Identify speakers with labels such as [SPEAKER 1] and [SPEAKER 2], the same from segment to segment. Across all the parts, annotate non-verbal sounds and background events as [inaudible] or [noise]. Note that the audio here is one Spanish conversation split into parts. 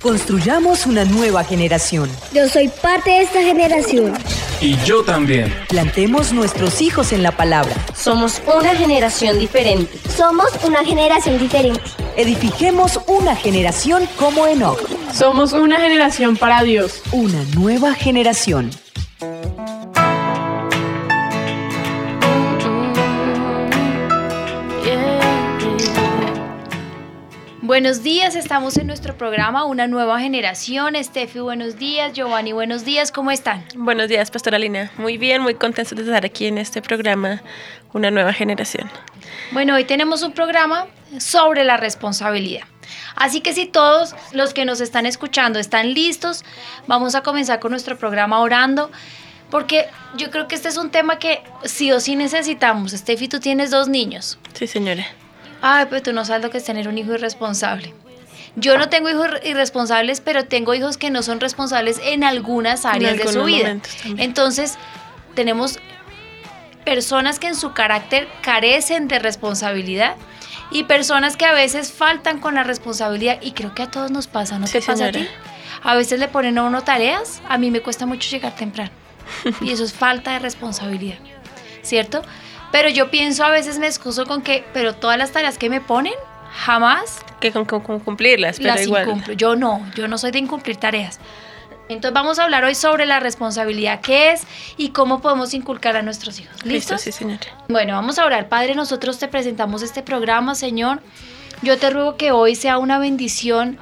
[SPEAKER 1] Construyamos una nueva generación.
[SPEAKER 2] Yo soy parte de esta generación.
[SPEAKER 3] Y yo también.
[SPEAKER 1] Plantemos nuestros hijos en la palabra.
[SPEAKER 4] Somos una generación diferente.
[SPEAKER 2] Somos una generación diferente.
[SPEAKER 1] Edifiquemos una generación como Enoch.
[SPEAKER 5] Somos una generación para Dios.
[SPEAKER 1] Una nueva generación.
[SPEAKER 6] Buenos días, estamos en nuestro programa Una Nueva Generación. Estefi, buenos días. Giovanni, buenos días. ¿Cómo están?
[SPEAKER 7] Buenos días, Pastora Lina. Muy bien, muy contentos de estar aquí en este programa Una Nueva Generación.
[SPEAKER 6] Bueno, hoy tenemos un programa sobre la responsabilidad. Así que si todos los que nos están escuchando están listos, vamos a comenzar con nuestro programa orando. Porque yo creo que este es un tema que sí o sí necesitamos. Estefi, tú tienes dos niños.
[SPEAKER 7] Sí, señora.
[SPEAKER 6] Ay, pero tú no sabes lo que es tener un hijo irresponsable. Yo no tengo hijos irresponsables, pero tengo hijos que no son responsables en algunas áreas de su vida. Entonces, tenemos personas que en su carácter carecen de responsabilidad y personas que a veces faltan con la responsabilidad y creo que a todos nos pasa, ¿no te pasa a ti? A veces le ponen a uno tareas, a mí me cuesta mucho llegar temprano [laughs] y eso es falta de responsabilidad, ¿cierto? Pero yo pienso a veces me excuso con que, pero todas las tareas que me ponen, jamás.
[SPEAKER 7] Que con, cumplirlas, pero
[SPEAKER 6] las
[SPEAKER 7] igual.
[SPEAKER 6] Incumplo. Yo no, yo no soy de incumplir tareas. Entonces vamos a hablar hoy sobre la responsabilidad que es y cómo podemos inculcar a nuestros hijos. ¿Listos?
[SPEAKER 7] sí, señor.
[SPEAKER 6] Bueno, vamos a orar. Padre, nosotros te presentamos este programa, Señor. Yo te ruego que hoy sea una bendición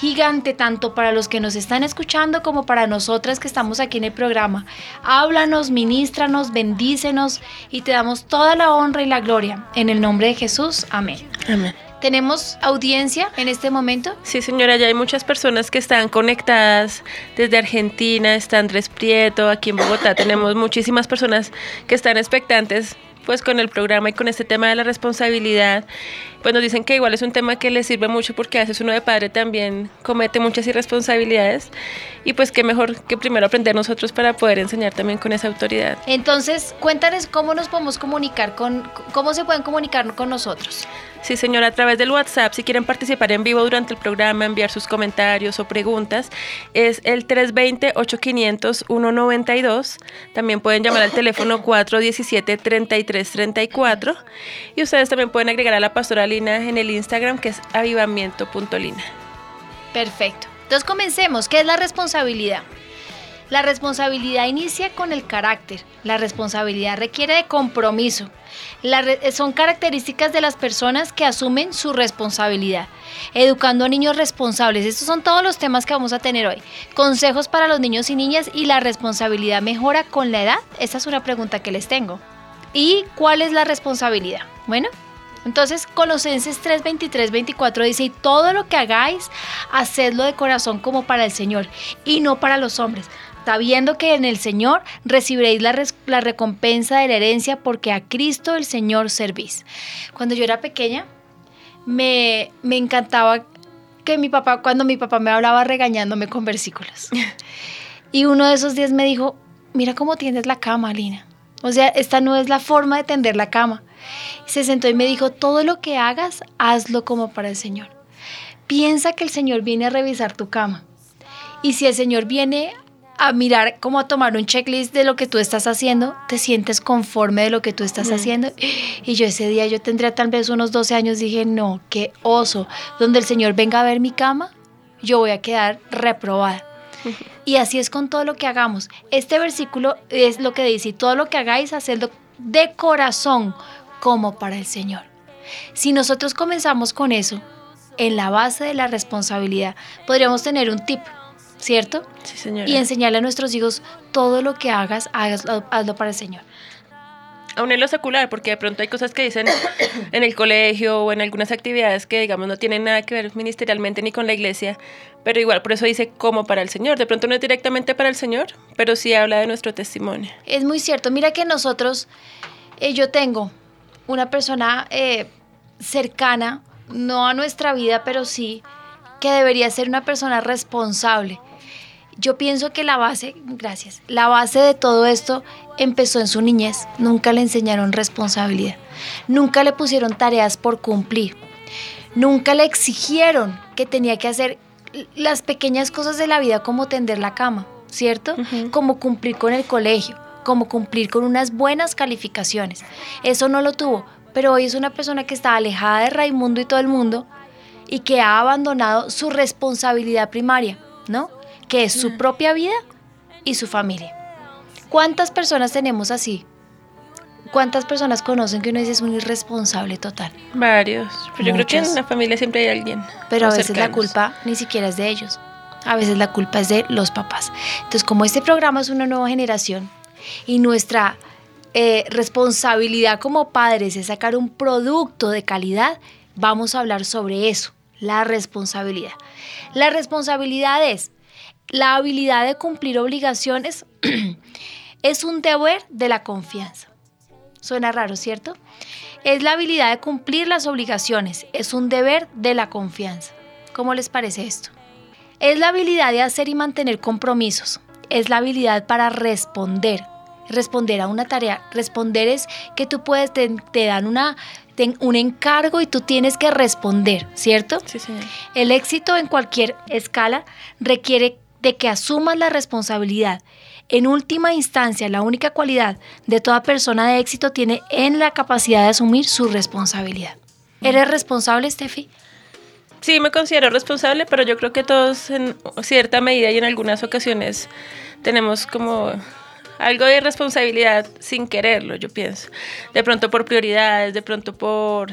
[SPEAKER 6] gigante tanto para los que nos están escuchando como para nosotras que estamos aquí en el programa. Háblanos, ministranos, bendícenos y te damos toda la honra y la gloria. En el nombre de Jesús, amén.
[SPEAKER 7] Amén.
[SPEAKER 6] ¿Tenemos audiencia en este momento?
[SPEAKER 7] Sí, señora, ya hay muchas personas que están conectadas desde Argentina, está Andrés Prieto, aquí en Bogotá tenemos muchísimas personas que están expectantes pues con el programa y con este tema de la responsabilidad pues nos dicen que igual es un tema que les sirve mucho porque a veces uno de padre también comete muchas irresponsabilidades y pues qué mejor que primero aprender nosotros para poder enseñar también con esa autoridad.
[SPEAKER 6] Entonces, cuéntanos cómo nos podemos comunicar con, cómo se pueden comunicar con nosotros.
[SPEAKER 7] Sí, señora, a través del WhatsApp, si quieren participar en vivo durante el programa, enviar sus comentarios o preguntas, es el 320-8500-192. También pueden llamar al teléfono 417-3334 y ustedes también pueden agregar a la en el Instagram que es avivamiento.lina.
[SPEAKER 6] Perfecto. Entonces comencemos. ¿Qué es la responsabilidad? La responsabilidad inicia con el carácter. La responsabilidad requiere de compromiso. son características de las personas que asumen su responsabilidad. Educando a niños responsables. Estos son todos los temas que vamos a tener hoy. Consejos para los niños y niñas y la responsabilidad mejora con la edad. Esta es una pregunta que les tengo. ¿Y cuál es la responsabilidad? Bueno, entonces Colosenses 3, 23, 24 dice, y todo lo que hagáis, hacedlo de corazón como para el Señor y no para los hombres, sabiendo que en el Señor recibiréis la, la recompensa de la herencia porque a Cristo el Señor servís. Cuando yo era pequeña, me, me encantaba que mi papá, cuando mi papá me hablaba regañándome con versículos. [laughs] Y uno de esos días me dijo, mira cómo tiendes la cama, Lina. O sea, esta no es la forma de tender la cama. Se sentó y me dijo, todo lo que hagas, hazlo como para el Señor. Piensa que el Señor viene a revisar tu cama. Y si el Señor viene a mirar, como a tomar un checklist de lo que tú estás haciendo, te sientes conforme de lo que tú estás haciendo. Y yo ese día, yo tendría tal vez unos 12 años, dije, no, qué oso. Donde el Señor venga a ver mi cama, yo voy a quedar reprobada. Y así es con todo lo que hagamos. Este versículo es lo que dice, todo lo que hagáis, hacedlo de corazón, como para el Señor. Si nosotros comenzamos con eso, en la base de la responsabilidad, podríamos tener un tip, ¿cierto?
[SPEAKER 7] Sí, señora.
[SPEAKER 6] Y enseñarle a nuestros hijos todo lo que hagas, hazlo, para el Señor.
[SPEAKER 7] Aún en lo secular, porque de pronto hay cosas que dicen [coughs] en el colegio o en algunas actividades que, digamos, no tienen nada que ver ministerialmente ni con la iglesia, pero igual por eso dice como para el Señor. De pronto no es directamente para el Señor, pero sí habla de nuestro testimonio.
[SPEAKER 6] Es muy cierto. Mira que nosotros, eh, yo tengo una persona eh, cercana, no a nuestra vida, pero sí que debería ser una persona responsable. Yo pienso que la base, gracias, la base de todo esto empezó en su niñez. Nunca le enseñaron responsabilidad. Nunca le pusieron tareas por cumplir. Nunca le exigieron que tenía que hacer las pequeñas cosas de la vida como tender la cama, ¿cierto? Como cumplir con el colegio, como cumplir con unas buenas calificaciones. Eso no lo tuvo, pero hoy es una persona que está alejada de Raimundo y todo el mundo y que ha abandonado su responsabilidad primaria, ¿no? Que es su propia vida y su familia. ¿Cuántas personas tenemos así? ¿Cuántas personas conocen que uno dice es un irresponsable total?
[SPEAKER 7] Varios. Pero yo creo que en la familia siempre hay alguien.
[SPEAKER 6] Pero a veces la culpa ni siquiera es de ellos. A veces la culpa es de los papás. Entonces, como este programa es una nueva generación y nuestra eh, responsabilidad como padres es sacar un producto de calidad, vamos a hablar sobre eso, la responsabilidad. La responsabilidad es la habilidad de cumplir obligaciones, [clears throat] es un deber de la confianza. Suena raro, ¿cierto? Es la habilidad de cumplir las obligaciones, es un deber de la confianza. ¿Cómo les parece esto? Es la habilidad de hacer y mantener compromisos, es la habilidad para responder, responder a una tarea. Responder es que tú puedes, te, te dan una, te- un encargo y tú tienes que responder, ¿cierto?
[SPEAKER 7] Sí, señor.
[SPEAKER 6] El éxito en cualquier escala requiere de que asumas la responsabilidad. En última instancia, la única cualidad de toda persona de éxito tiene en la capacidad de asumir su responsabilidad. ¿Eres responsable, Steffi?
[SPEAKER 7] Sí, me considero responsable, pero yo creo que todos en cierta medida y en algunas ocasiones tenemos como algo de responsabilidad sin quererlo, yo pienso. De pronto por prioridades, de pronto por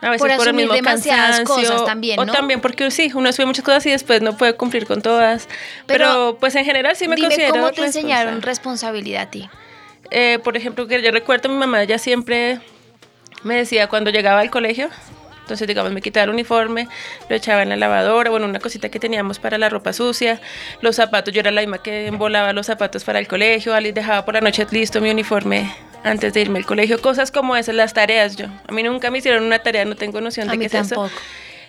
[SPEAKER 7] a veces
[SPEAKER 6] Por
[SPEAKER 7] por, el mismo
[SPEAKER 6] demasiadas
[SPEAKER 7] cansancio,
[SPEAKER 6] cosas también,
[SPEAKER 7] o también porque sí, uno asume muchas cosas y después no puede cumplir con todas. Pero,
[SPEAKER 6] Pero
[SPEAKER 7] pues en general sí me
[SPEAKER 6] Dime
[SPEAKER 7] considero
[SPEAKER 6] cómo te enseñaron responsabilidad a ti.
[SPEAKER 7] Eh, por ejemplo, que yo recuerdo mi mamá ya siempre me decía cuando llegaba al colegio, entonces digamos me quitaba el uniforme, lo echaba en la lavadora, bueno, una cosita que teníamos para la ropa sucia, los zapatos, yo era la misma que embolaba los zapatos para el colegio, Ali dejaba por la noche listo mi uniforme antes de irme al colegio, cosas como esas, las tareas yo. A mí nunca me hicieron una tarea, no tengo noción de qué es eso.
[SPEAKER 6] tampoco.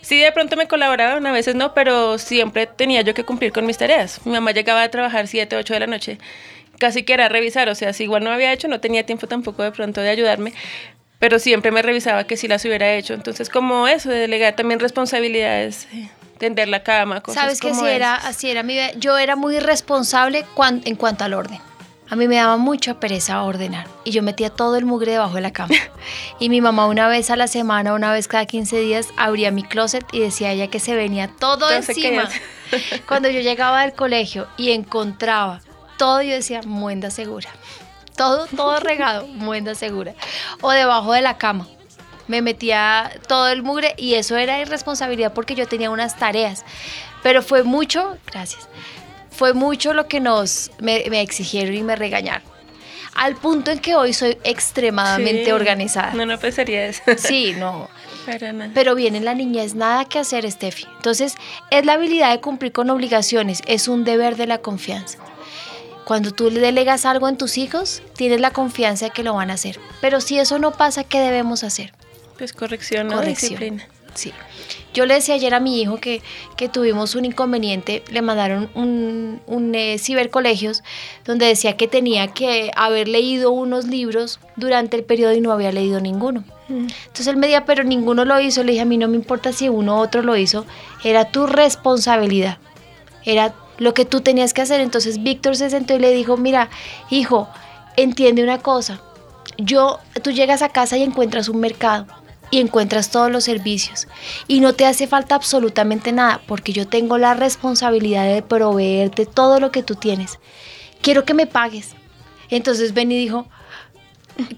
[SPEAKER 7] Sí, de pronto me colaboraban, a veces no, pero siempre tenía yo que cumplir con mis tareas. Mi mamá llegaba a trabajar 7, 8 de la noche, casi que era revisar, o sea, si igual no había hecho, no tenía tiempo tampoco de pronto de ayudarme, pero siempre me revisaba que sí las hubiera hecho. Entonces, como eso, de delegar también responsabilidades, eh, tender la cama, cosas
[SPEAKER 6] Sabes que
[SPEAKER 7] como
[SPEAKER 6] así era, así era mi. Yo era muy responsable cuan- en cuanto al orden. A mí me daba mucha pereza ordenar y yo metía todo el mugre debajo de la cama. [laughs] Y mi mamá una vez a la semana, una vez cada 15 días, abría mi closet y decía ella que se venía todo
[SPEAKER 7] Entonces, ¿qué
[SPEAKER 6] encima. [laughs] Cuando yo llegaba del colegio y encontraba todo, yo decía, muenda segura. Todo, todo regado, muenda segura. O debajo de la cama. Me metía todo el mugre y eso era irresponsabilidad porque yo tenía unas tareas. Pero fue mucho, gracias, fue mucho lo que nos me, me exigieron y me regañaron. Al punto en que hoy soy extremadamente
[SPEAKER 7] Sí.
[SPEAKER 6] organizada.
[SPEAKER 7] No, no pensaría eso.
[SPEAKER 6] Sí, [laughs] no.
[SPEAKER 7] Para nada.
[SPEAKER 6] Pero viene la niñez, nada que hacer, Steffi. Entonces, es la habilidad de cumplir con obligaciones, es un deber de la confianza. Cuando tú le delegas algo en tus hijos, tienes la confianza de que lo van a hacer. Pero si eso no pasa, ¿qué debemos hacer?
[SPEAKER 7] Pues corrección, ¿no?
[SPEAKER 6] Corrección.
[SPEAKER 7] Disciplina.
[SPEAKER 6] Sí. Yo le decía ayer a mi hijo que, que tuvimos un inconveniente, le mandaron un, un eh, cibercolegios donde decía que tenía que haber leído unos libros durante el periodo y no había leído ninguno. Entonces él me decía, pero ninguno lo hizo. Le dije, a mí no me importa si uno u otro lo hizo, era tu responsabilidad, era lo que tú tenías que hacer. Entonces Víctor se sentó y le dijo, mira, hijo, entiende una cosa, yo, tú llegas a casa y encuentras un mercado y encuentras todos los servicios y no te hace falta absolutamente nada porque yo tengo la responsabilidad de proveerte todo lo que tú tienes. Quiero que me pagues. Entonces Ben y dijo,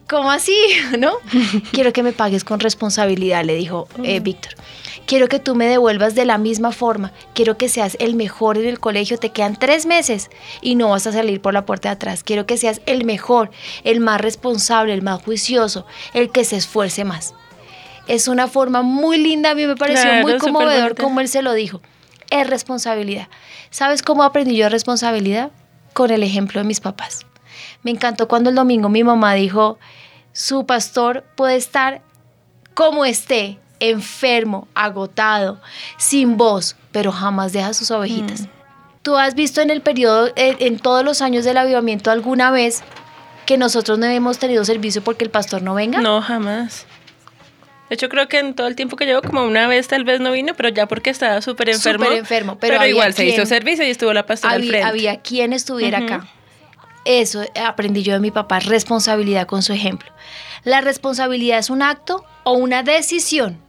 [SPEAKER 6] ¿cómo así? [laughs] ¿No? [laughs] Quiero que me pagues con responsabilidad, le dijo eh, Víctor. Quiero que tú me devuelvas de la misma forma. Quiero que seas el mejor en el colegio. Te quedan tres meses y no vas a salir por la puerta de atrás. Quiero que seas el mejor, el más responsable, el más juicioso, el que se esfuerce más. Es una forma muy linda, a mí me pareció
[SPEAKER 7] Claro,
[SPEAKER 6] muy conmovedor como él se lo dijo. Es responsabilidad. ¿Sabes cómo aprendí yo responsabilidad? Con el ejemplo de mis papás. Me encantó cuando el domingo mi mamá dijo, su pastor puede estar como esté, enfermo, agotado, sin voz, pero jamás deja sus ovejitas.
[SPEAKER 7] Mm.
[SPEAKER 6] ¿Tú has visto en el periodo, eh, en todos los años del avivamiento alguna vez que nosotros no hemos tenido servicio porque el pastor no venga?
[SPEAKER 7] No, jamás. De hecho, creo que en todo el tiempo que llevo, como una vez tal vez no vino, pero ya porque estaba súper enfermo.
[SPEAKER 6] Súper enfermo, pero había
[SPEAKER 7] igual se hizo
[SPEAKER 6] quien-
[SPEAKER 7] servicio y estuvo la pastora al
[SPEAKER 6] había,
[SPEAKER 7] frente.
[SPEAKER 6] había quien estuviera acá. Eso aprendí yo de mi papá, responsabilidad con su ejemplo. La responsabilidad es un acto o una decisión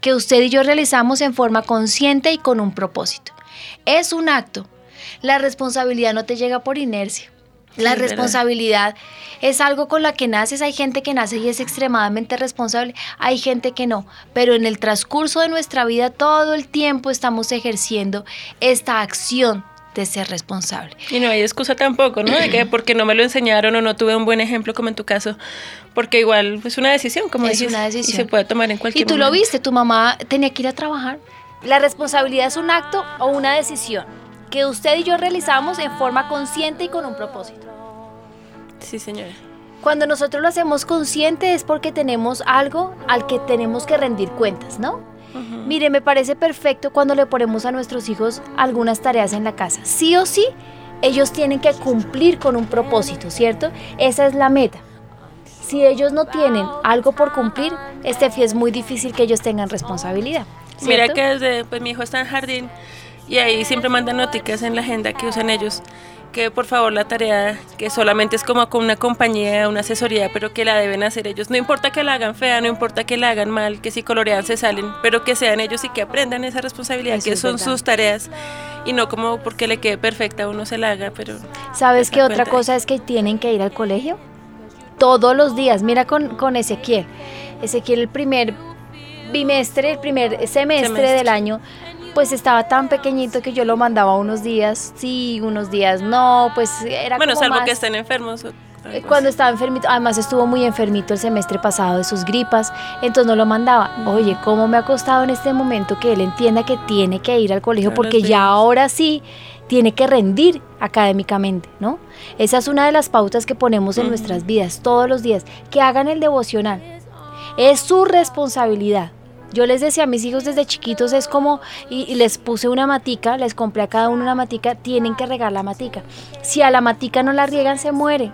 [SPEAKER 6] que usted y yo realizamos en forma consciente y con un propósito. Es un acto. La responsabilidad no te llega por inercia. La
[SPEAKER 7] Sí, verdad.
[SPEAKER 6] responsabilidad es algo con la que naces. Hay gente que nace y es extremadamente responsable, hay gente que no. Pero en el transcurso de nuestra vida todo el tiempo estamos ejerciendo esta acción de ser responsable.
[SPEAKER 7] Y no hay excusa tampoco, ¿no? De que [clears throat] porque no me lo enseñaron o no tuve un buen ejemplo como en tu caso, porque igual es una decisión, como
[SPEAKER 6] Es
[SPEAKER 7] dices,
[SPEAKER 6] una
[SPEAKER 7] y
[SPEAKER 6] decisión.
[SPEAKER 7] se puede tomar en cualquier
[SPEAKER 6] Y tú lo
[SPEAKER 7] momento.
[SPEAKER 6] viste, tu mamá tenía que ir a trabajar. La responsabilidad es un acto o una decisión que usted y yo realizamos en forma consciente y con un propósito.
[SPEAKER 7] Sí, señora.
[SPEAKER 6] Cuando nosotros lo hacemos consciente es porque tenemos algo al que tenemos que rendir cuentas, ¿no? Mire, me parece perfecto cuando le ponemos a nuestros hijos algunas tareas en la casa. Sí o sí, ellos tienen que cumplir con un propósito, ¿cierto? Esa es la meta. Si ellos no tienen algo por cumplir, Estefi, es muy difícil que ellos tengan responsabilidad.
[SPEAKER 7] Mira que desde, pues mi hijo está en jardín y ahí siempre mandan noticas en la agenda que usan ellos, que por favor la tarea, que solamente es como con una compañía, una asesoría, pero que la deben hacer ellos. No importa que la hagan fea, no importa que la hagan mal, que si colorean se salen, pero que sean ellos y que aprendan esa responsabilidad,
[SPEAKER 6] Eso
[SPEAKER 7] que son
[SPEAKER 6] verdad.
[SPEAKER 7] sus tareas y no como porque le quede perfecta uno se la haga, pero...
[SPEAKER 6] ¿Sabes qué otra cosa es que tienen que ir al colegio? Todos los días. Mira con, con Ezequiel. Ezequiel el primer bimestre, el primer semestre,
[SPEAKER 7] Semestre.
[SPEAKER 6] del año, pues estaba tan pequeñito que yo lo mandaba unos días sí, unos días no, pues era
[SPEAKER 7] Bueno,
[SPEAKER 6] como
[SPEAKER 7] salvo
[SPEAKER 6] más-
[SPEAKER 7] que estén enfermos.
[SPEAKER 6] eh, Cuando estaba enfermito, además estuvo muy enfermito el semestre pasado de sus gripas, entonces no lo mandaba. Oye, ¿cómo me ha costado en este momento que él entienda que tiene que ir al colegio? Porque ya ahora sí tiene que rendir académicamente, ¿no? Esa es una de las pautas que ponemos en nuestras vidas todos los días, que hagan el devocional. Es su responsabilidad. Yo les decía a mis hijos desde chiquitos, es como, y, y les puse una matica, les compré a cada uno una matica, tienen que regar la matica. Si a la matica no la riegan, se muere.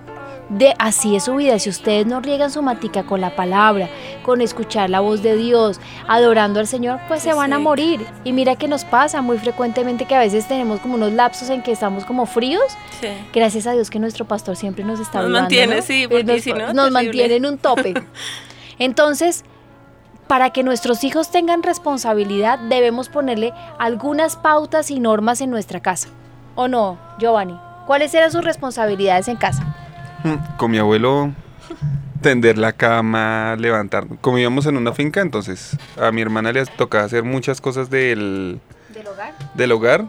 [SPEAKER 6] De, así es su vida. Si ustedes no riegan su matica con la palabra, con escuchar la voz de Dios, adorando al Señor, pues se van a morir. Y mira que nos pasa muy frecuentemente que a veces tenemos como unos lapsos en que estamos como fríos.
[SPEAKER 7] Sí.
[SPEAKER 6] Gracias a Dios que nuestro pastor siempre nos está
[SPEAKER 7] Nos mantiene,
[SPEAKER 6] ¿no?
[SPEAKER 7] sí,
[SPEAKER 6] Él
[SPEAKER 7] porque
[SPEAKER 6] nos,
[SPEAKER 7] si no,
[SPEAKER 6] nos mantiene en un tope. [laughs] Entonces, para que nuestros hijos tengan responsabilidad, debemos ponerle algunas pautas y normas en nuestra casa. ¿O no, Giovanni? ¿Cuáles eran sus responsabilidades en casa?
[SPEAKER 8] Mm, Con mi abuelo, tender la cama, levantar. Como íbamos en una finca, entonces a mi hermana le tocaba hacer muchas cosas del,
[SPEAKER 6] ¿Del hogar?
[SPEAKER 8] del hogar,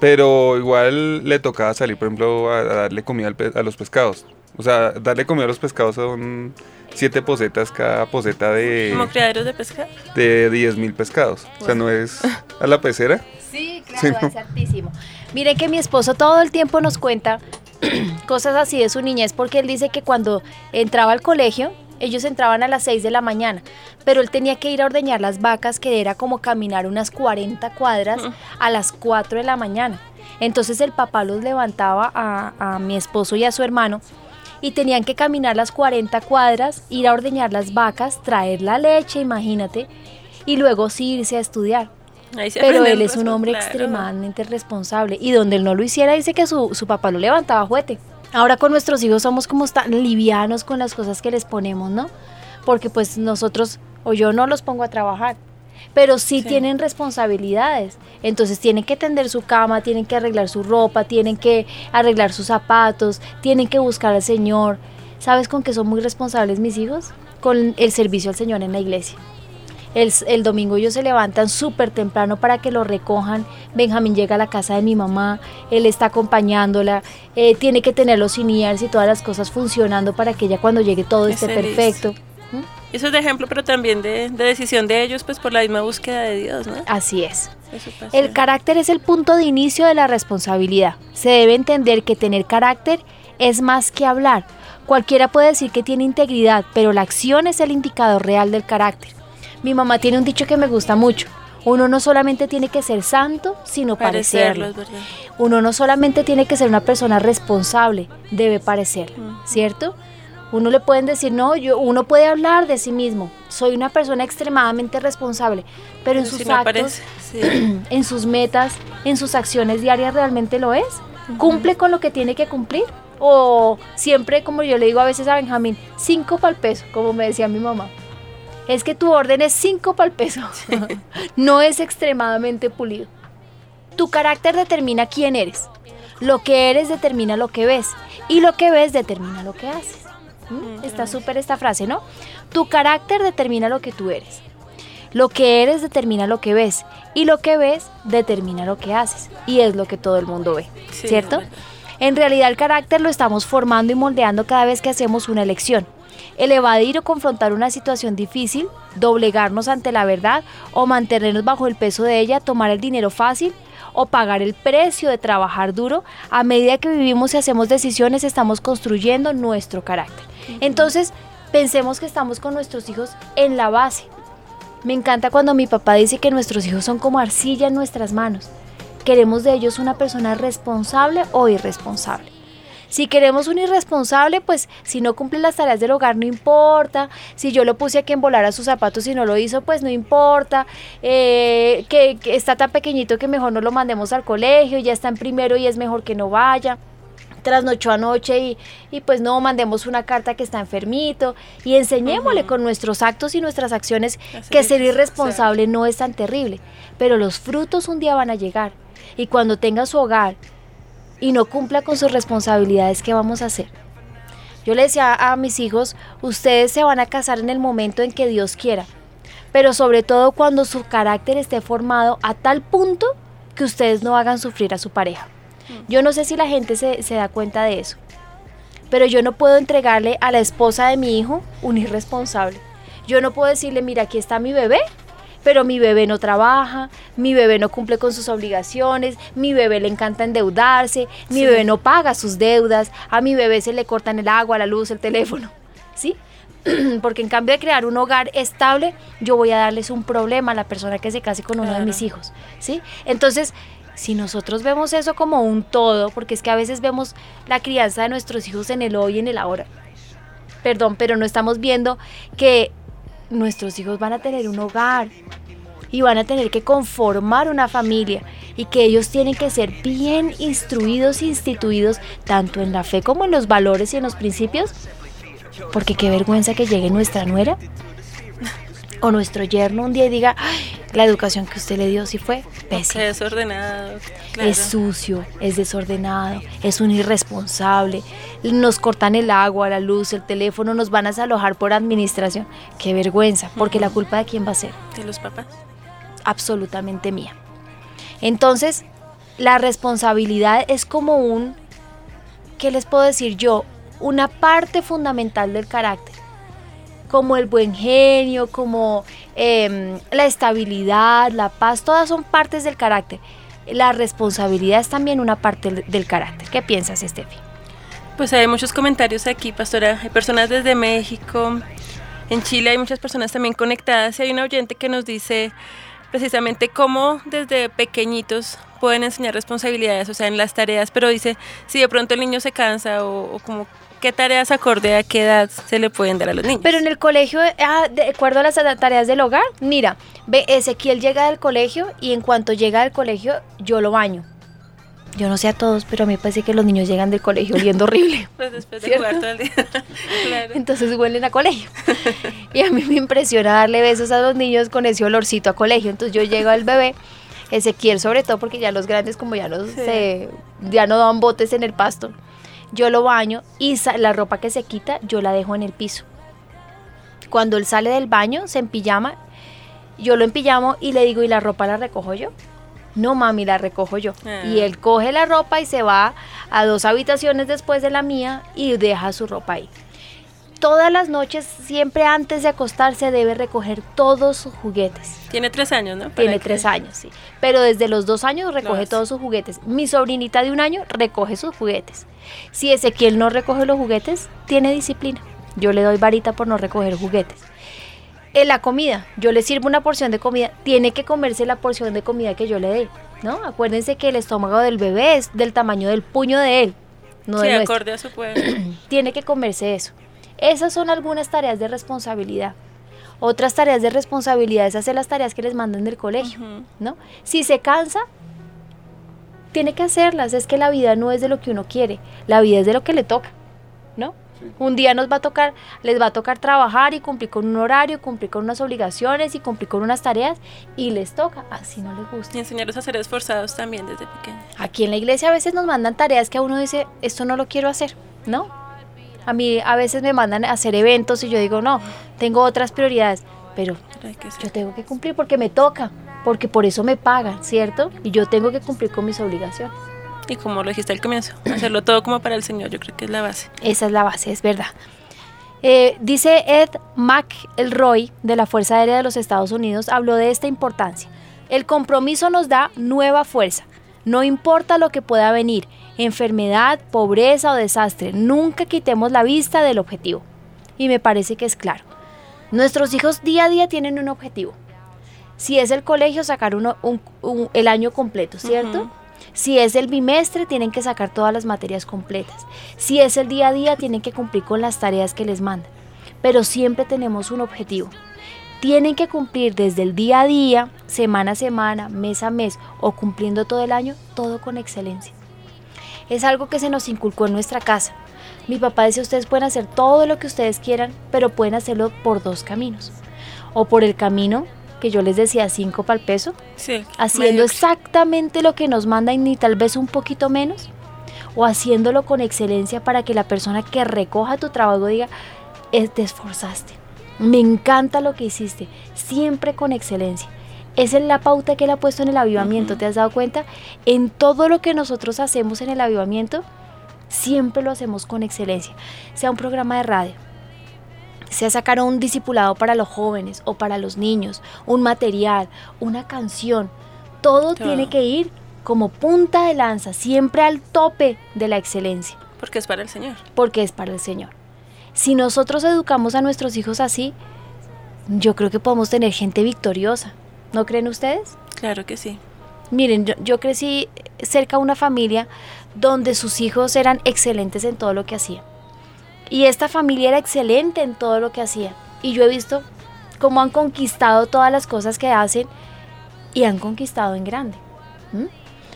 [SPEAKER 8] pero igual le tocaba salir, por ejemplo, a, darle comida a los pescados. O sea, darle comida a los pescados son siete posetas cada poseta de,
[SPEAKER 7] Como criaderos de pescado.
[SPEAKER 8] de 10 mil pescados. O sea, no es a la pecera. [laughs]
[SPEAKER 6] Sí, claro, es hartísimo. Miren que mi esposo todo el tiempo nos cuenta [clears throat] cosas así de su niñez, porque él dice que cuando entraba al colegio, ellos entraban a las 6 de la mañana, pero él tenía que ir a ordeñar las vacas, que era como caminar unas 40 cuadras a las 4 de la mañana. Entonces el papá los levantaba a, a mi esposo y a su hermano y tenían que caminar las 40 cuadras, ir a ordeñar las vacas, traer la leche, imagínate, y luego sí irse a estudiar. Pero él es un hombre
[SPEAKER 7] claro.
[SPEAKER 6] extremadamente responsable y donde él no lo hiciera dice que su, su papá lo levantaba juguete. Ahora con nuestros hijos somos como tan livianos con las cosas que les ponemos, ¿no? Porque pues nosotros o yo no los pongo a trabajar, pero sí,
[SPEAKER 7] Sí.
[SPEAKER 6] tienen responsabilidades. Entonces tienen que tender su cama, tienen que arreglar su ropa, tienen que arreglar sus zapatos, tienen que buscar al Señor. ¿Sabes con qué son muy responsables mis hijos? Con el servicio al Señor en la iglesia. El, el domingo ellos se levantan súper temprano para que lo recojan. Benjamín llega a la casa de mi mamá, él está acompañándola, eh, tiene que tener los siniers y todas las cosas funcionando para que ella cuando llegue todo esté perfecto. ¿Mm?
[SPEAKER 7] Eso es de ejemplo, pero también de, de decisión de ellos, pues por la misma búsqueda de Dios, ¿no?
[SPEAKER 6] Así es. El carácter es el punto de inicio de la responsabilidad. Se debe entender que tener carácter es más que hablar. Cualquiera puede decir que tiene integridad, pero la acción es el indicador real del carácter. Mi mamá tiene un dicho que me gusta mucho. Uno no solamente tiene que ser santo, sino
[SPEAKER 7] Parecerlo.
[SPEAKER 6] Uno no solamente tiene que ser una persona responsable, debe parecerlo, ¿cierto? Uno le pueden decir, no, yo, uno puede hablar de sí mismo. Soy una persona extremadamente responsable, pero en sus actos,
[SPEAKER 7] sí. [clears throat]
[SPEAKER 6] en sus metas, en sus acciones diarias realmente lo es. ¿Cumple con lo que tiene que cumplir? O siempre, como yo le digo a veces a Benjamín, cinco para el peso, como me decía mi mamá. Es que tu orden es cinco para el peso. [laughs] no es extremadamente pulido. Tu carácter determina quién eres. Lo que eres determina lo que ves. Y lo que ves determina lo que haces. ¿Mm? Está súper esta frase, ¿no? Tu carácter determina lo que tú eres. Lo que eres determina lo que ves. Y lo que ves determina lo que haces. Y es lo que todo el mundo ve.
[SPEAKER 7] Sí,
[SPEAKER 6] ¿Cierto? En realidad el carácter lo estamos formando y moldeando cada vez que hacemos una elección. El evadir o confrontar una situación difícil, doblegarnos ante la verdad o mantenernos bajo el peso de ella, tomar el dinero fácil o pagar el precio de trabajar duro, a medida que vivimos y hacemos decisiones estamos construyendo nuestro carácter. Entonces, pensemos que estamos con nuestros hijos en la base. Me encanta cuando mi papá dice que nuestros hijos son como arcilla en nuestras manos. Queremos de ellos una persona responsable o irresponsable. Si queremos un irresponsable, pues si no cumple las tareas del hogar no importa. Si yo lo puse a que embolara sus zapatos y no lo hizo, pues no importa. Eh, que, que está tan pequeñito que mejor no lo mandemos al colegio, ya está en primero y es mejor que no vaya trasnochó anoche y, y pues no, mandemos una carta que está enfermito y enseñémosle con nuestros actos y nuestras acciones
[SPEAKER 7] Así
[SPEAKER 6] que ser irresponsable no es tan terrible, pero los frutos un día van a llegar y cuando tenga su hogar y no cumpla con sus responsabilidades, ¿qué vamos a hacer? Yo le decía a mis hijos, ustedes se van a casar en el momento en que Dios quiera, pero sobre todo cuando su carácter esté formado a tal punto que ustedes no hagan sufrir a su pareja. Yo no sé si la gente se, se da cuenta de eso, pero yo no puedo entregarle a la esposa de mi hijo un irresponsable. Yo no puedo decirle, mira, aquí está mi bebé, pero mi bebé no trabaja, mi bebé no cumple con sus obligaciones, mi bebé le encanta endeudarse, mi bebé no paga sus deudas, a mi bebé se le cortan el agua, la luz, el teléfono, [laughs] ¿sí? [clears throat] Porque en cambio de crear un hogar estable, yo voy a darles un problema a la persona que se case con uno de mis hijos, ¿sí? Entonces, si nosotros vemos eso como un todo, porque es que a veces vemos la crianza de nuestros hijos en el hoy y en el ahora, perdón, pero no estamos viendo que nuestros hijos van a tener un hogar y van a tener que conformar una familia y que ellos tienen que ser bien instruidos instituidos tanto en la fe como en los valores y en los principios, porque qué vergüenza que llegue nuestra nuera o nuestro yerno un día y diga, "Ay, la educación que usted le dio sí fue pésima.
[SPEAKER 7] Que desordenado. claro.
[SPEAKER 6] Es sucio, es desordenado, es un irresponsable. Nos cortan el agua, la luz, el teléfono, nos van a desalojar por administración. Qué vergüenza, porque la culpa de quién va a ser?
[SPEAKER 7] De los papás.
[SPEAKER 6] Absolutamente mía. Entonces, la responsabilidad es como un, ¿qué les puedo decir yo? Una parte fundamental del carácter. Como el buen genio, como em, la estabilidad, la paz, todas son partes del carácter. La responsabilidad es también una parte del- carácter. ¿Qué piensas, Estefi?
[SPEAKER 7] Pues hay muchos comentarios aquí, pastora. Hay personas desde México, en Chile hay muchas personas también conectadas y hay una oyente que nos dice precisamente cómo desde pequeñitos pueden enseñar responsabilidades, o sea, en las tareas, pero dice si de pronto el niño se cansa o, o como qué tareas acorde a qué edad se le pueden dar a los niños.
[SPEAKER 6] Pero en el colegio, ah, de acuerdo a las tareas del hogar, mira, ve, Ezequiel llega del colegio y en cuanto llega del colegio, yo lo baño. Yo no sé a todos, pero a mí me parece que los niños llegan del colegio oliendo horrible. [laughs]
[SPEAKER 7] pues después de
[SPEAKER 6] ¿cierto?
[SPEAKER 7] jugar todo el día. [laughs] claro.
[SPEAKER 6] Entonces huelen a colegio. [laughs] Y a mí me impresiona darle besos a los niños con ese olorcito a colegio. Entonces yo llego al bebé, Ezequiel sobre todo, porque ya los grandes como ya no, se, ya no dan botes en el pasto. Yo lo baño y la ropa que se quita yo la dejo en el piso. Cuando él sale del baño, se empillama, yo lo empillamo y le digo, ¿y la ropa la recojo yo? No, mami, la recojo yo.
[SPEAKER 7] Ah.
[SPEAKER 6] Y él coge la ropa y se va a dos habitaciones después de la mía y deja su ropa ahí. Todas las noches, siempre antes de acostarse, debe recoger todos sus juguetes.
[SPEAKER 7] Tiene tres años, ¿no?
[SPEAKER 6] Tiene
[SPEAKER 7] que-
[SPEAKER 6] tres años, sí. Pero desde los dos años recoge todos sus juguetes. Mi sobrinita de un año recoge sus juguetes. Si Ezequiel no recoge los juguetes, tiene disciplina. Yo le doy varita por no recoger juguetes. En la comida, yo le sirvo una porción de comida, tiene que comerse la porción de comida que yo le dé, ¿no? Acuérdense que el estómago del bebé es del tamaño del puño de él, no
[SPEAKER 7] sí,
[SPEAKER 6] de
[SPEAKER 7] acorde a su pueblo. [clears throat]
[SPEAKER 6] tiene que comerse eso. Esas son algunas tareas de responsabilidad. Otras tareas de responsabilidad es hacer las tareas que les mandan del colegio, ¿no? Si se cansa, tiene que hacerlas. Es que la vida no es de lo que uno quiere, la vida es de lo que le toca, ¿no? Un día nos va a tocar, les va a tocar trabajar y cumplir con un horario, cumplir con unas obligaciones y cumplir con unas tareas y les toca, así no les gusta.
[SPEAKER 7] Y enseñarlos a ser esforzados también desde pequeños.
[SPEAKER 6] Aquí en la iglesia a veces nos mandan tareas que a uno dice, esto no lo quiero hacer, ¿no? A mí a veces me mandan a hacer eventos y yo digo, no, tengo otras prioridades, pero yo tengo que cumplir porque me toca, porque por eso me pagan, ¿cierto? Y yo tengo que cumplir con mis obligaciones.
[SPEAKER 7] Y como lo dijiste al comienzo, hacerlo todo como para el Señor, yo creo que es la base.
[SPEAKER 6] Esa es la base, es verdad. Eh, dice Ed McElroy de la Fuerza Aérea de los Estados Unidos, habló de esta importancia. El compromiso nos da nueva fuerza. No importa lo que pueda venir, enfermedad, pobreza o desastre, nunca quitemos la vista del objetivo. Y me parece que es claro. Nuestros hijos día a día tienen un objetivo. Si es el colegio, sacar uno, un- un- el año completo, ¿cierto? Si es el bimestre, tienen que sacar todas las materias completas. Si es el día a día, tienen que cumplir con las tareas que les mandan. Pero siempre tenemos un objetivo. Tienen que cumplir desde el día a día, semana a semana, mes a mes o cumpliendo todo el año, todo con excelencia. Es algo que se nos inculcó en nuestra casa. Mi papá decía, ustedes pueden hacer todo lo que ustedes quieran, pero pueden hacerlo por dos caminos. O por el camino que yo les decía, cinco para el peso,
[SPEAKER 7] Sí.
[SPEAKER 6] haciendo exactamente lo que nos mandan y ni tal vez un poquito menos, o haciéndolo con excelencia para que la persona que recoja tu trabajo diga, "Es- te esforzaste, me encanta lo que hiciste, siempre con excelencia. Esa es la pauta que él ha puesto en el avivamiento, ¿te has dado cuenta? En todo lo que nosotros hacemos en el avivamiento, siempre lo hacemos con excelencia, sea un programa de radio, sea sacar un discipulado para los jóvenes o para los niños, un material, una canción, todo,
[SPEAKER 7] Todo.
[SPEAKER 6] tiene que ir como punta de lanza, siempre al tope de la excelencia,
[SPEAKER 7] Porque es para el Señor.
[SPEAKER 6] porque es para el Señor. Si nosotros educamos a nuestros hijos así, yo creo que podemos tener gente victoriosa. ¿No creen ustedes?
[SPEAKER 7] Claro que sí.
[SPEAKER 6] Miren, yo, yo crecí cerca de una familia donde sus hijos eran excelentes en todo lo que hacían. Y esta familia era excelente en todo lo que hacía. Y yo he visto cómo han conquistado todas las cosas que hacen y han conquistado en grande.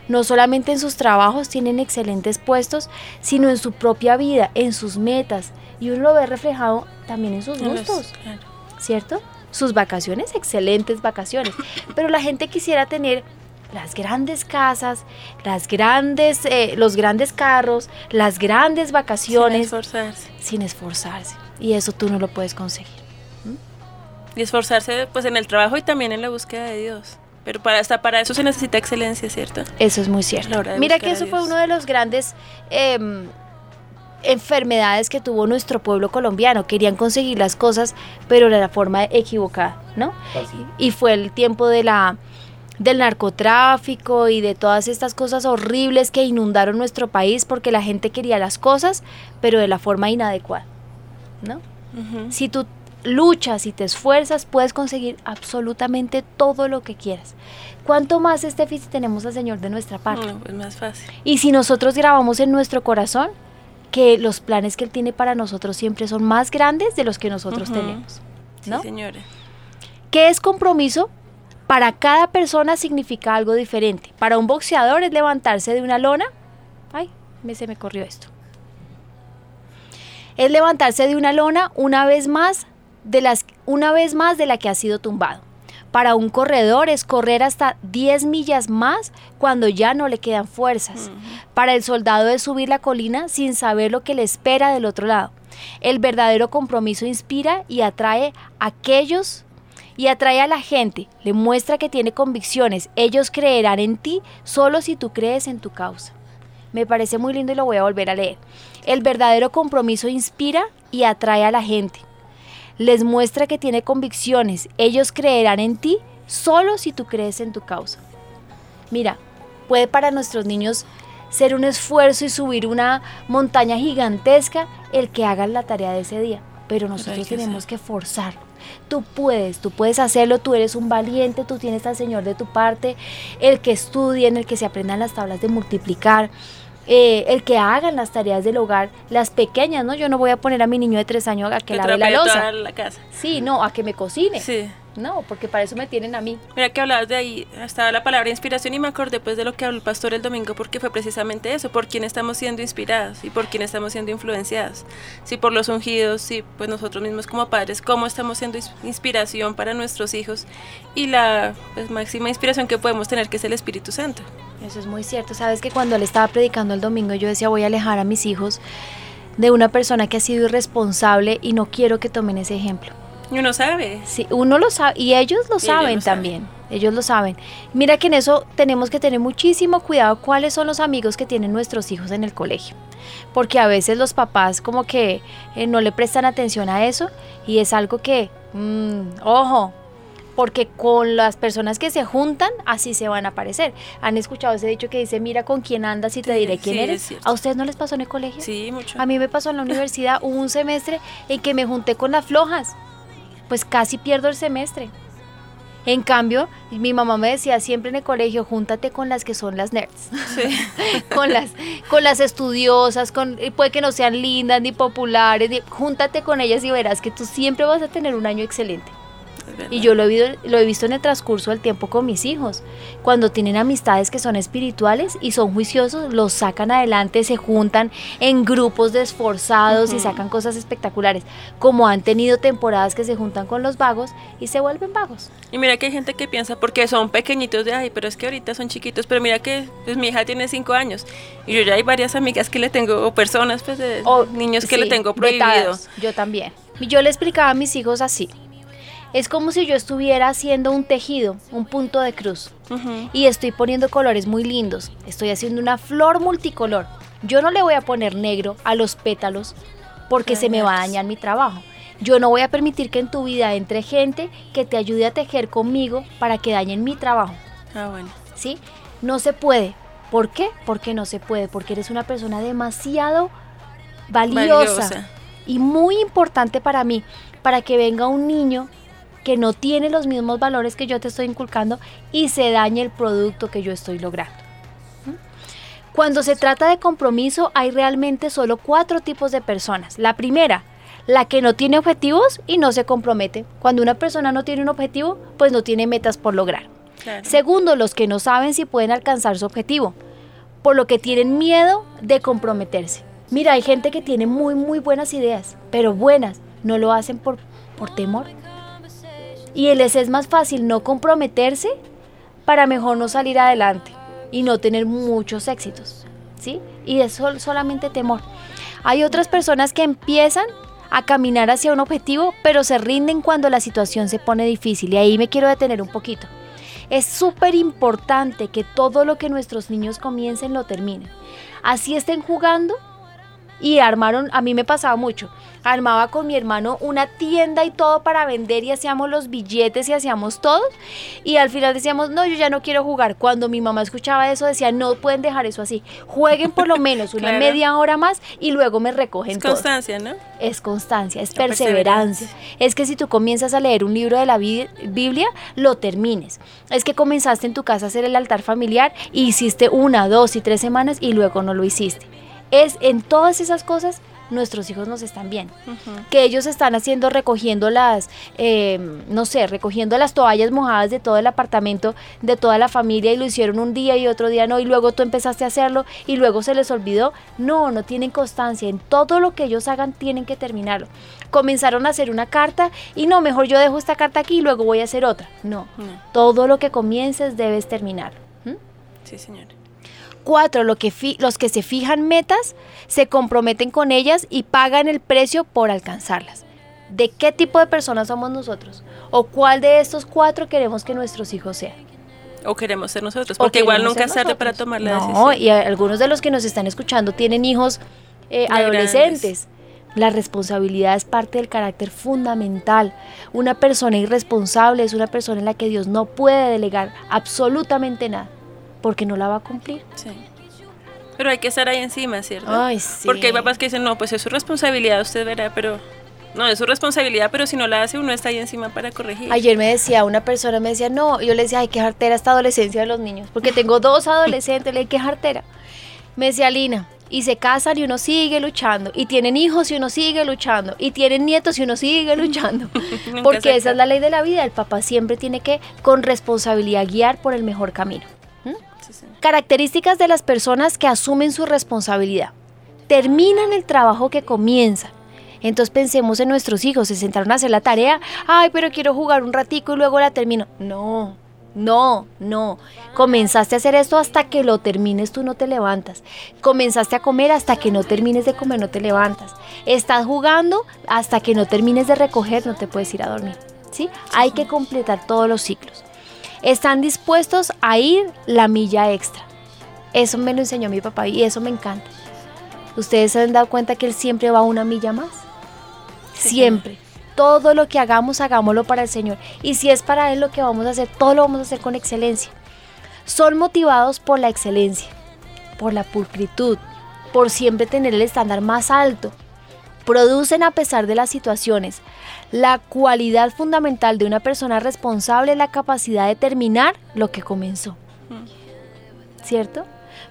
[SPEAKER 6] No solamente en sus trabajos tienen excelentes puestos, sino en su propia vida, en sus metas. Y uno lo ve reflejado también en sus gustos. ¿cierto? Sus vacaciones, excelentes vacaciones. Pero la gente quisiera tener las grandes casas, las grandes, eh, los grandes carros, las grandes
[SPEAKER 7] Sin
[SPEAKER 6] vacaciones
[SPEAKER 7] esforzarse.
[SPEAKER 6] sin esforzarse. Y eso tú no lo puedes conseguir.
[SPEAKER 7] Y esforzarse pues en el trabajo y también en la búsqueda de Dios. Pero para, hasta para eso se necesita excelencia, ¿cierto?
[SPEAKER 6] Eso es muy cierto. Mira que eso fue uno de los grandes em, enfermedades que tuvo nuestro pueblo colombiano. Querían conseguir las cosas, pero de la forma equivocada, ¿no? y fue el tiempo de la del narcotráfico y de todas estas cosas horribles que inundaron nuestro país porque la gente quería las cosas, pero de la forma inadecuada, ¿no? Si tú luchas y te esfuerzas, puedes conseguir absolutamente todo lo que quieras. ¿Cuánto más, Estefi, si tenemos al Señor de nuestra parte?
[SPEAKER 7] No, pues más fácil.
[SPEAKER 6] Y si nosotros grabamos en nuestro corazón que los planes que Él tiene para nosotros siempre son más grandes de los que nosotros tenemos, ¿no?
[SPEAKER 7] Sí, señora.
[SPEAKER 6] ¿Qué es compromiso? Para cada persona significa algo diferente. Para un boxeador es levantarse de una lona. Ay, me, se me corrió esto. Es levantarse de una lona una vez más de las una vez más de la que ha sido tumbado. Para un corredor es correr hasta 10 millas más cuando ya no le quedan fuerzas. Para el soldado es subir la colina sin saber lo que le espera del otro lado. El verdadero compromiso inspira y atrae a aquellos y atrae a la gente, le muestra que tiene convicciones. Ellos creerán en ti solo si tú crees en tu causa. Me parece muy lindo y lo voy a volver a leer. El verdadero compromiso inspira y atrae a la gente. Les muestra que tiene convicciones. Ellos creerán en ti solo si tú crees en tu causa. Mira, puede para nuestros niños ser un esfuerzo y subir una montaña gigantesca el que hagan la tarea de ese día. Pero nosotros
[SPEAKER 7] que
[SPEAKER 6] tenemos que forzar. Tú puedes, tú puedes hacerlo, tú eres un valiente, tú tienes al Señor de tu parte, el que estudien, el que se aprendan las tablas de multiplicar, eh, el que hagan las tareas del hogar, las pequeñas, ¿no? Yo no voy a poner a mi niño de tres años a que lave la losa.
[SPEAKER 7] la casa.
[SPEAKER 6] Sí, no, a que me cocine.
[SPEAKER 7] Sí.
[SPEAKER 6] No, porque para eso me tienen a mí.
[SPEAKER 7] Mira que hablabas de ahí, estaba la palabra inspiración y me acordé pues de lo que habló el pastor el domingo porque fue precisamente eso, por quién estamos siendo inspirados y por quién estamos siendo influenciados. Si por los ungidos, si pues nosotros mismos como padres, cómo estamos siendo ins- inspiración para nuestros hijos y la pues, máxima inspiración que podemos tener que es el Espíritu Santo.
[SPEAKER 6] Eso es muy cierto. Sabes que cuando él estaba predicando el domingo, yo decía, voy a alejar a mis hijos de una persona que ha sido irresponsable y no quiero que tomen ese ejemplo.
[SPEAKER 7] Y uno sabe.
[SPEAKER 6] Sí, uno lo sabe y ellos lo
[SPEAKER 7] Y ellos
[SPEAKER 6] saben también. Ellos lo saben. Mira que en eso tenemos que tener muchísimo cuidado cuáles son los amigos que tienen nuestros hijos en el colegio. Porque a veces los papás como que eh, no le prestan atención a eso y es algo que, mm, ojo, porque con las personas que se juntan así se van a aparecer. ¿Han escuchado ese dicho que dice, mira con quién andas y te diré quién
[SPEAKER 7] sí,
[SPEAKER 6] eres? ¿A ustedes no les pasó en el colegio?
[SPEAKER 7] Sí, mucho.
[SPEAKER 6] A mí me pasó en la universidad, hubo un semestre en que me junté con las flojas, pues casi pierdo el semestre. En cambio, mi mamá me decía siempre en el colegio, júntate con las que son las nerds,
[SPEAKER 7] Sí. [laughs]
[SPEAKER 6] con las, con las estudiosas, con, puede que no sean lindas ni populares, ni- júntate con ellas y verás que tú siempre vas a tener un año excelente. Y yo lo he, visto, lo he visto en el transcurso del tiempo con mis hijos. Cuando tienen amistades que son espirituales y son juiciosos, los sacan adelante, se juntan en grupos de esforzados y sacan cosas espectaculares. Como han tenido temporadas que se juntan con los vagos y se vuelven vagos.
[SPEAKER 7] Y mira que hay gente que piensa, porque son pequeñitos de, ay, pero es que ahorita son chiquitos, pero mira que pues, mi hija tiene cinco años y yo ya hay varias amigas que le tengo, o personas, pues, de
[SPEAKER 6] O
[SPEAKER 7] niños que le tengo prohibido.
[SPEAKER 6] Yo también. Y yo le explicaba a mis hijos así. Es como si yo estuviera haciendo un tejido, un punto de cruz. Y estoy poniendo colores muy lindos. Estoy haciendo una flor multicolor. Yo no le voy a poner negro a los pétalos porque se me va a dañar mi trabajo. Yo no voy a permitir que en tu vida entre gente que te ayude a tejer conmigo para que dañen mi trabajo.
[SPEAKER 7] Ah, bueno.
[SPEAKER 6] ¿Sí? No se puede. ¿Por qué? Porque no se puede. Porque eres una persona demasiado valiosa,
[SPEAKER 7] Valiosa.
[SPEAKER 6] y muy importante para mí. Para que venga un niño que no tiene los mismos valores que yo te estoy inculcando y se dañe el producto que yo estoy logrando. Cuando se trata de compromiso hay realmente solo cuatro tipos de personas. La primera, la que no tiene objetivos y no se compromete. Cuando una persona no tiene un objetivo, pues no tiene metas por lograr.
[SPEAKER 7] Claro.
[SPEAKER 6] Segundo, los que no saben si pueden alcanzar su objetivo, por lo que tienen miedo de comprometerse. Mira, hay gente que tiene muy, muy buenas ideas, pero buenas, no lo hacen por, por temor. Y les es más fácil no comprometerse para mejor no salir adelante y no tener muchos éxitos, ¿sí? Y es sol- solamente temor. Hay otras personas que empiezan a caminar hacia un objetivo, pero se rinden cuando la situación se pone difícil. Y ahí me quiero detener un poquito. Es súper importante que todo lo que nuestros niños comiencen lo terminen. Así estén jugando y armaron, a mí me pasaba mucho, armaba con mi hermano una tienda y todo para vender y hacíamos los billetes y hacíamos todo y al final decíamos, no, yo ya no quiero jugar. Cuando mi mamá escuchaba eso decía, no pueden dejar eso así, jueguen por lo menos una [laughs]
[SPEAKER 7] Claro.
[SPEAKER 6] media hora más y luego me recogen
[SPEAKER 7] Es
[SPEAKER 6] todo
[SPEAKER 7] constancia, ¿no?
[SPEAKER 6] es constancia, es perseverancia. Es que si tú comienzas a leer un libro de la Bi- Biblia, lo termines. Es que comenzaste en tu casa a hacer el altar familiar y hiciste una, dos y tres semanas y luego no lo hiciste. Es en todas esas cosas nuestros hijos nos están viendo.
[SPEAKER 7] Ujú.
[SPEAKER 6] Que ellos están haciendo, recogiendo las, eh, no sé, recogiendo las toallas mojadas de todo el apartamento, de toda la familia y lo hicieron un día y otro día no y luego tú empezaste a hacerlo y luego se les olvidó. No, no tienen constancia. En todo lo que ellos hagan tienen que terminarlo. Comenzaron a hacer una carta y no, mejor yo dejo esta carta aquí y luego voy a hacer otra. No,
[SPEAKER 7] No.
[SPEAKER 6] todo lo que comiences debes terminarlo. ¿Mm?
[SPEAKER 7] Sí, señor.
[SPEAKER 6] Cuatro, lo que fi- los que se fijan metas, se comprometen con ellas y pagan el precio por alcanzarlas. ¿De qué tipo de personas somos nosotros? ¿O cuál de estos cuatro queremos que nuestros hijos sean?
[SPEAKER 7] O queremos ser nosotros,
[SPEAKER 6] ¿O
[SPEAKER 7] porque igual nunca es tarde para tomar la
[SPEAKER 6] no,
[SPEAKER 7] decisión.
[SPEAKER 6] y a- algunos de los que nos están escuchando tienen hijos eh, adolescentes. La responsabilidad es parte del carácter fundamental. Una persona irresponsable es una persona en la que Dios no puede delegar absolutamente nada, porque no la va a cumplir.
[SPEAKER 7] Sí. Pero hay que estar ahí encima, ¿cierto?
[SPEAKER 6] Ay, sí.
[SPEAKER 7] Porque hay papás que dicen, no, pues es su responsabilidad, usted verá, pero... No, es su responsabilidad, pero si no la hace, uno está ahí encima para corregir.
[SPEAKER 6] Ayer me decía, una persona me decía, no, yo le decía, ay, qué jartera esta adolescencia de los niños, porque tengo dos adolescentes, le dije, qué jartera. Me decía Lina, y se casan y uno sigue luchando, y tienen hijos y uno sigue luchando, y tienen nietos y uno sigue [laughs] luchando, porque esa es la ley de la vida, el papá siempre tiene que con responsabilidad guiar por el mejor camino. Características de las personas que asumen su responsabilidad. Terminan el trabajo que comienzan. Entonces pensemos en nuestros hijos, se sentaron a hacer la tarea, ay, pero quiero jugar un ratico y luego la termino. No, no, no. Comenzaste a hacer esto hasta que lo termines, tú no te levantas. Comenzaste a comer hasta que no termines de comer, no te levantas. Estás jugando hasta que no termines de recoger, no te puedes ir a dormir. ¿Sí? Hay que completar todos los ciclos. Están dispuestos a ir la milla extra. Eso me lo enseñó mi papá y eso me encanta. ¿Ustedes se han dado cuenta que él siempre va una milla más? Siempre. Todo lo que hagamos, hagámoslo para el Señor. Y si es para Él lo que vamos a hacer, todo lo vamos a hacer con excelencia. Son motivados por la excelencia, por la pulcritud, por siempre tener el estándar más alto. Producen a pesar de las situaciones. La cualidad fundamental de una persona responsable es la capacidad de terminar lo que comenzó. ¿Cierto?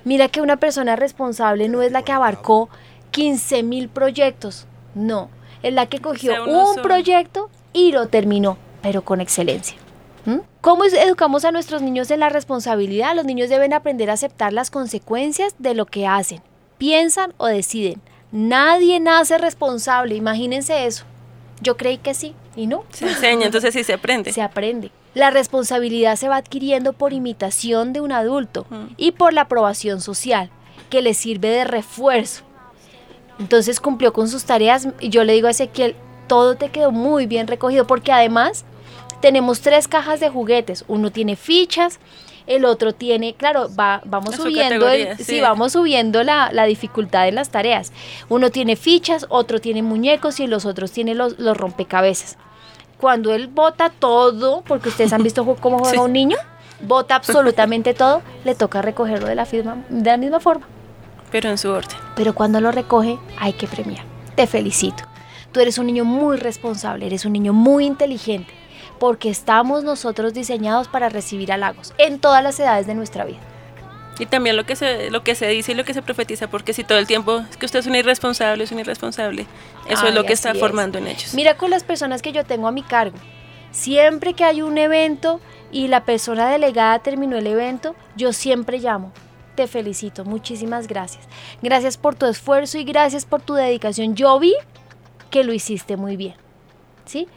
[SPEAKER 6] Mira que una persona responsable no es la que abarcó 15 mil proyectos, no, es la que cogió un proyecto y lo terminó, pero con excelencia. ¿Mm? ¿Cómo educamos a nuestros niños en la responsabilidad? Los niños deben aprender a aceptar las consecuencias de lo que hacen, piensan o deciden. Nadie nace responsable, imagínense eso. Yo creí que sí, y no.
[SPEAKER 7] Se enseña, entonces sí se aprende.
[SPEAKER 6] Se aprende. La responsabilidad se va adquiriendo por imitación de un adulto y por la aprobación social, que le sirve de refuerzo. Entonces cumplió con sus tareas y yo le digo a Ezequiel, todo te quedó muy bien recogido, porque además tenemos tres cajas de juguetes. Uno tiene fichas, el otro tiene, claro, va, vamos subiendo, el- sí,
[SPEAKER 7] sí.
[SPEAKER 6] vamos subiendo la, la dificultad en las tareas. Uno tiene fichas, otro tiene muñecos y los otros tienen los, los rompecabezas. Cuando él bota todo, porque ustedes han visto cómo [laughs] juega
[SPEAKER 7] Sí.
[SPEAKER 6] un niño, bota absolutamente [laughs] todo, le toca recogerlo de la, firma- de la misma forma.
[SPEAKER 7] Pero en su orden.
[SPEAKER 6] Pero cuando lo recoge, hay que premiar. Te felicito. Tú eres un niño muy responsable, eres un niño muy inteligente, porque estamos nosotros diseñados para recibir halagos en todas las edades de nuestra vida.
[SPEAKER 7] Y también lo que se lo que se dice y lo que se profetiza, porque si todo el tiempo es que usted es un irresponsable, es un irresponsable, eso es lo que está
[SPEAKER 6] es.
[SPEAKER 7] formando en ellos.
[SPEAKER 6] Mira con las personas que yo tengo a mi cargo. Siempre que hay un evento y la persona delegada terminó el evento, yo siempre llamo. Te felicito, muchísimas gracias. Gracias por tu esfuerzo y gracias por tu dedicación. Yo vi que lo hiciste muy bien. ¿Sí?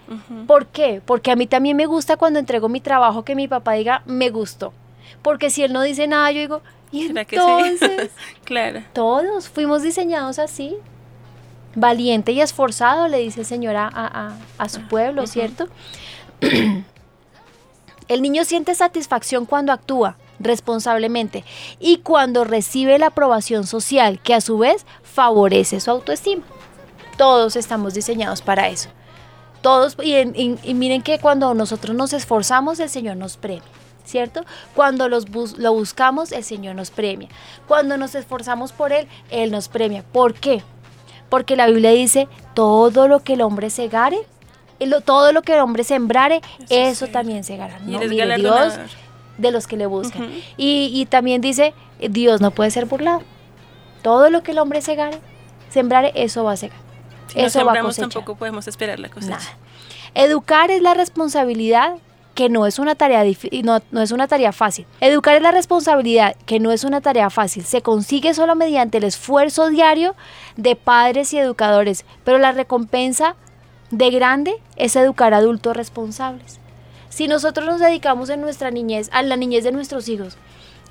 [SPEAKER 6] ¿Por qué? Porque a mí también me gusta cuando entrego mi trabajo que mi papá diga, me gustó. Porque si él no dice nada, yo digo, y
[SPEAKER 7] ¿Será que sí?
[SPEAKER 6] entonces, [laughs]
[SPEAKER 7] claro.
[SPEAKER 6] todos fuimos diseñados así. Valiente y esforzado, le dice el Señor a, a- su pueblo,
[SPEAKER 7] ujú.
[SPEAKER 6] ¿cierto? [clears throat] el niño siente satisfacción cuando actúa responsablemente y cuando recibe la aprobación social, que a su vez favorece su autoestima. Todos estamos diseñados para eso. Todos, y, en- y- y miren que cuando nosotros nos esforzamos, el Señor nos premia, ¿cierto? Cuando los bus- lo buscamos, el Señor nos premia. Cuando nos esforzamos por Él, Él nos premia. ¿Por qué? Porque la Biblia dice, todo lo que el hombre segare, y lo- todo lo que el hombre sembrare, eso,
[SPEAKER 7] sí.
[SPEAKER 6] también segará.
[SPEAKER 7] Y
[SPEAKER 6] No, mire, Dios de los que le buscan. Y, y también dice, Dios no puede ser burlado. Todo lo que el hombre segare, sembrare, eso va a segar.
[SPEAKER 7] Si no
[SPEAKER 6] eso va a
[SPEAKER 7] tampoco podemos esperar la cosecha.
[SPEAKER 6] Nada. Educar es la responsabilidad que no es una tarea no, no es una tarea fácil. Educar es la responsabilidad que no es una tarea fácil. Se consigue solo mediante el esfuerzo diario de padres y educadores, pero la recompensa de grande es educar adultos responsables. Si nosotros nos dedicamos en nuestra niñez, a la niñez de nuestros hijos,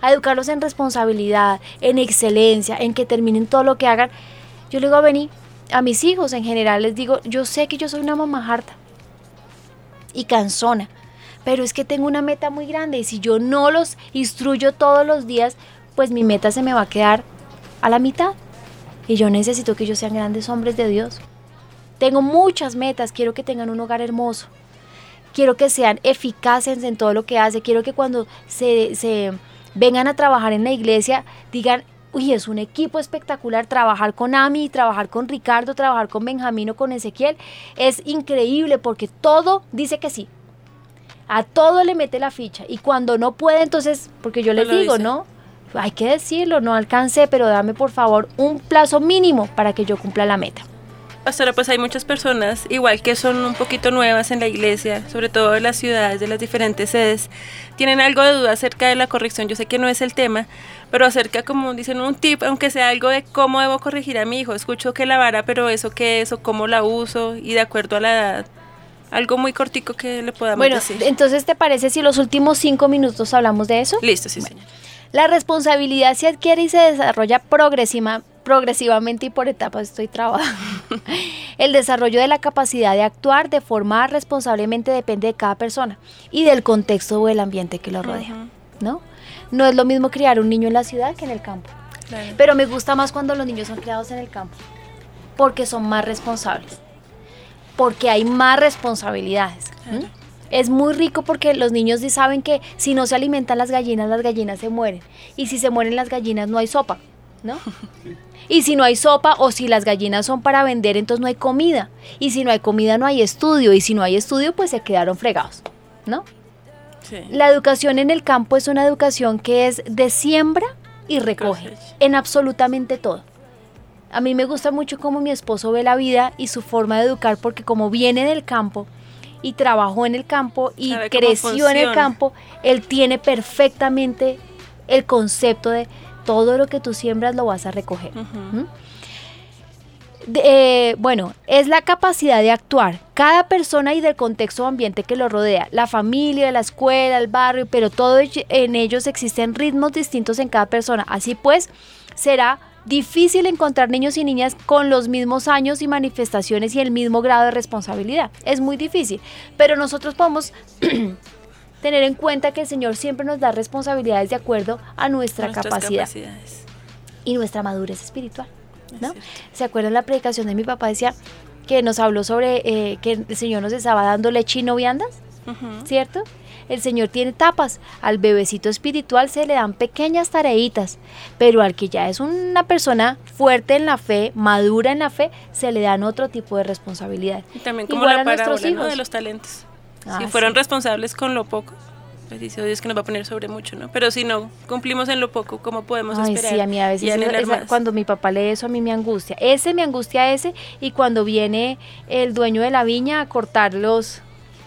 [SPEAKER 6] a educarlos en responsabilidad, en excelencia, en que terminen todo lo que hagan, yo le digo a Beni, a mis hijos en general, les digo, yo sé que yo soy una mamá harta y cansona, pero es que tengo una meta muy grande y si yo no los instruyo todos los días, pues mi meta se me va a quedar a la mitad. Y yo necesito que ellos sean grandes hombres de Dios. Tengo muchas metas, quiero que tengan un hogar hermoso. Quiero que sean eficaces en todo lo que hacen. Quiero que cuando se, se vengan a trabajar en la iglesia digan, uy, es un equipo espectacular trabajar con Ami, trabajar con Ricardo, trabajar con Benjamín o con Ezequiel. Es increíble porque todo dice que sí. A todo le mete la ficha. Y cuando no puede, entonces, porque yo les digo,
[SPEAKER 7] dice.
[SPEAKER 6] ¿no? Hay que decirlo, no alcancé, pero dame por favor un plazo mínimo para que yo cumpla la meta.
[SPEAKER 7] Pastora, pues hay muchas personas, igual que son un poquito nuevas en la iglesia, sobre todo en las ciudades de las diferentes sedes, tienen algo de duda acerca de la corrección. Yo sé que no es el tema, pero acerca, como dicen, un tip, aunque sea algo de cómo debo corregir a mi hijo. Escucho que la vara, pero eso qué es o cómo la uso y de acuerdo a la edad. Algo muy cortico que le podamos
[SPEAKER 6] Bueno,
[SPEAKER 7] decir.
[SPEAKER 6] entonces, ¿te parece si los últimos cinco minutos hablamos de eso?
[SPEAKER 7] Listo, sí, señor.
[SPEAKER 6] La responsabilidad se adquiere y se desarrolla progresiva- progresivamente y por etapas estoy trabajando. [laughs] El desarrollo de la capacidad de actuar de forma responsablemente depende de cada persona y del contexto o el ambiente que lo rodea, ¿no? No es lo mismo criar un niño en la ciudad que en el campo.
[SPEAKER 7] claro.
[SPEAKER 6] Pero me gusta más cuando los niños son criados en el campo, porque son más responsables, porque hay más responsabilidades. Es muy rico porque los niños sí saben que si no se alimentan las gallinas, las gallinas se mueren. Y si se mueren las gallinas, no hay sopa, ¿no? Y si no hay sopa o si las gallinas son para vender, entonces no hay comida. Y si no hay comida, no hay estudio. Y si no hay estudio, pues se quedaron fregados, ¿no?
[SPEAKER 7] Sí.
[SPEAKER 6] La educación en el campo es una educación que es de siembra y recoge en absolutamente todo. A mí me gusta mucho cómo mi esposo ve la vida y su forma de educar porque como viene del campo y trabajó en el campo y creció en el campo, él tiene perfectamente el concepto de todo lo que tú siembras lo vas a recoger. ¿Mm? De- eh, bueno, es la capacidad de actuar. Cada persona y del contexto o ambiente que lo rodea, la familia, la escuela, el barrio, pero todo en ellos existen ritmos distintos en cada persona. Así pues, será difícil encontrar niños y niñas con los mismos años y manifestaciones y el mismo grado de responsabilidad. Es muy difícil, pero nosotros podemos [clears throat] tener en cuenta que el Señor siempre nos da responsabilidades de acuerdo a nuestra
[SPEAKER 7] Nuestras
[SPEAKER 6] capacidad y nuestra madurez espiritual.
[SPEAKER 7] Es
[SPEAKER 6] ¿no? ¿Se acuerdan la predicación de mi papá? Decía que nos habló sobre eh, que el Señor nos estaba dando leche y no viandas. ¿cierto? El Señor tiene tapas. Al bebecito espiritual se le dan pequeñas tareitas, pero al que ya es una persona fuerte en la fe, madura en la fe, se le dan otro tipo de responsabilidad.
[SPEAKER 7] Y también como
[SPEAKER 6] Igual
[SPEAKER 7] la
[SPEAKER 6] a nuestros
[SPEAKER 7] parábola ¿no?
[SPEAKER 6] hijos.
[SPEAKER 7] de los talentos.
[SPEAKER 6] Ah,
[SPEAKER 7] si fueron
[SPEAKER 6] sí.
[SPEAKER 7] responsables con lo poco, pues dice Dios que nos va a poner sobre mucho, ¿no? Pero si no cumplimos en lo poco, ¿cómo podemos
[SPEAKER 6] Ay,
[SPEAKER 7] esperar?
[SPEAKER 6] sí, a mí a veces
[SPEAKER 7] anhelar
[SPEAKER 6] esa- cuando mi papá lee eso a mí me angustia. Ese me angustia ese y cuando viene el dueño de la viña a cortar los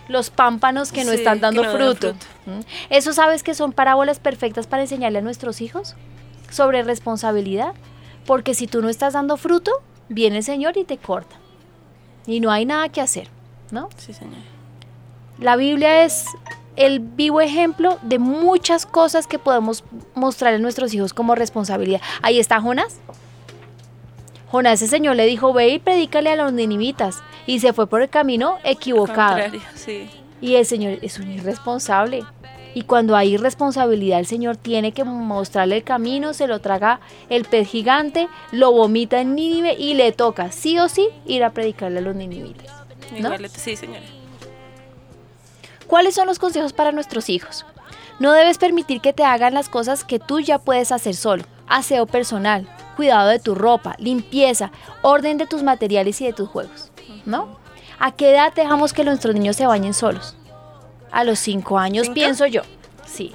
[SPEAKER 6] los pámpanos que no
[SPEAKER 7] Sí,
[SPEAKER 6] están dando
[SPEAKER 7] dan
[SPEAKER 6] fruto.
[SPEAKER 7] fruto.
[SPEAKER 6] ¿Mm? ¿Eso sabes que son parábolas perfectas para enseñarle a nuestros hijos sobre responsabilidad? Porque si tú no estás dando fruto, viene el Señor y te corta. Y no hay nada que hacer, ¿no?
[SPEAKER 7] Sí, señor.
[SPEAKER 6] La Biblia es el vivo ejemplo de muchas cosas que podemos mostrar a nuestros hijos como responsabilidad. Ahí está Jonás. Jonás, ese señor le dijo, ve y predícale a los ninivitas. Y se fue por el camino equivocado.
[SPEAKER 7] Sí.
[SPEAKER 6] Y el Señor es un irresponsable. Y cuando hay irresponsabilidad, el Señor tiene que mostrarle el camino, se lo traga el pez gigante, lo vomita en Nínive y le toca, sí o sí, ir a predicarle a los ninivitas. ¿no?
[SPEAKER 7] Igual, sí, señora.
[SPEAKER 6] ¿Cuáles son los consejos para nuestros hijos? No debes permitir que te hagan las cosas que tú ya puedes hacer solo. Aseo personal, cuidado de tu ropa, limpieza, orden de tus materiales y de tus juegos. ¿No? ¿A qué edad dejamos que nuestros niños se bañen solos? A los cinco años,
[SPEAKER 7] ¿Cinco?
[SPEAKER 6] pienso yo. Sí.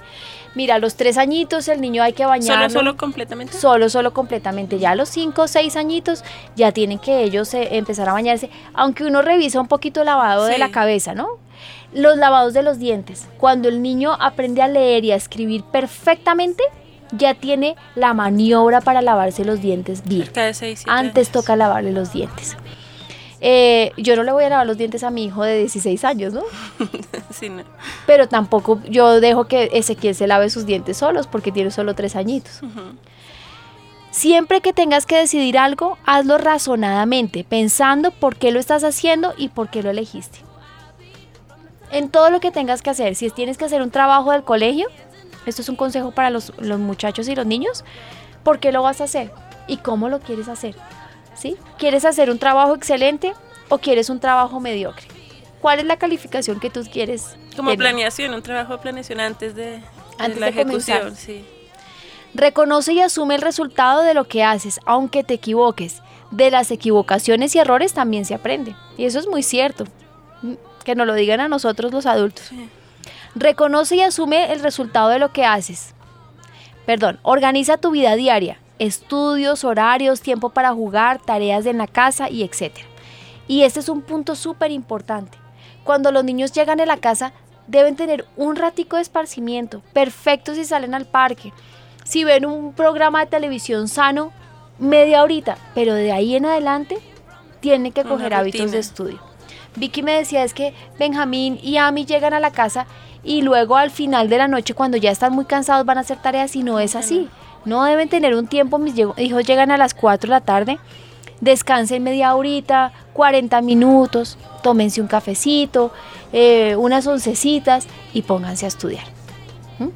[SPEAKER 6] Mira, a los tres añitos el niño hay que bañarlo.
[SPEAKER 7] ¿Solo, solo completamente?
[SPEAKER 6] Solo, solo completamente. Ya a los 5 o 6 añitos ya tienen que ellos eh, empezar a bañarse, aunque uno revisa un poquito el lavado de la cabeza, ¿no? Los lavados de los dientes. Cuando el niño aprende a leer y a escribir perfectamente, ya tiene la maniobra para lavarse los dientes bien.
[SPEAKER 7] Seis,
[SPEAKER 6] Antes
[SPEAKER 7] años.
[SPEAKER 6] toca lavarle los dientes. Eh, yo no le voy a lavar los dientes a mi hijo de 16 años, ¿no? [laughs]
[SPEAKER 7] sí, no.
[SPEAKER 6] Pero tampoco yo dejo que Ezequiel se lave sus dientes solos porque tiene solo tres añitos. Siempre que tengas que decidir algo, hazlo razonadamente, pensando por qué lo estás haciendo y por qué lo elegiste. En todo lo que tengas que hacer, si tienes que hacer un trabajo del colegio, esto es un consejo para los, los muchachos y los niños, ¿por qué lo vas a hacer? ¿Y cómo lo quieres hacer? ¿Sí? ¿Quieres hacer un trabajo excelente o quieres un trabajo mediocre? ¿Cuál es la calificación que tú quieres?
[SPEAKER 7] Como
[SPEAKER 6] tener?
[SPEAKER 7] planeación, un trabajo de planeación antes de, de
[SPEAKER 6] Antes
[SPEAKER 7] la
[SPEAKER 6] de comenzar.
[SPEAKER 7] ejecución, sí.
[SPEAKER 6] Reconoce y asume el resultado de lo que haces, aunque te equivoques. De las equivocaciones y errores también se aprende. Y eso es muy cierto. Que nos lo digan a nosotros los adultos.
[SPEAKER 7] Sí.
[SPEAKER 6] Reconoce y asume el resultado de lo que haces. perdón, organiza tu vida diaria, estudios, horarios, tiempo para jugar, tareas en la casa y etc. Y este es un punto súper importante. Cuando los niños llegan a la casa, deben tener un ratico de esparcimiento, perfecto si salen al parque. Si ven un programa de televisión sano, media horita, pero de ahí en adelante tienen que
[SPEAKER 7] Una
[SPEAKER 6] coger hábitos de estudio. Vicky me decía es que Benjamín y Ami llegan a la casa y luego al final de la noche cuando ya están muy cansados van a hacer tareas y no es así. No deben tener un tiempo, mis hijos llegan a las 4 de la tarde, descansen media horita, 40 minutos, tómense un cafecito, eh, unas oncecitas y pónganse a estudiar. ¿Mm?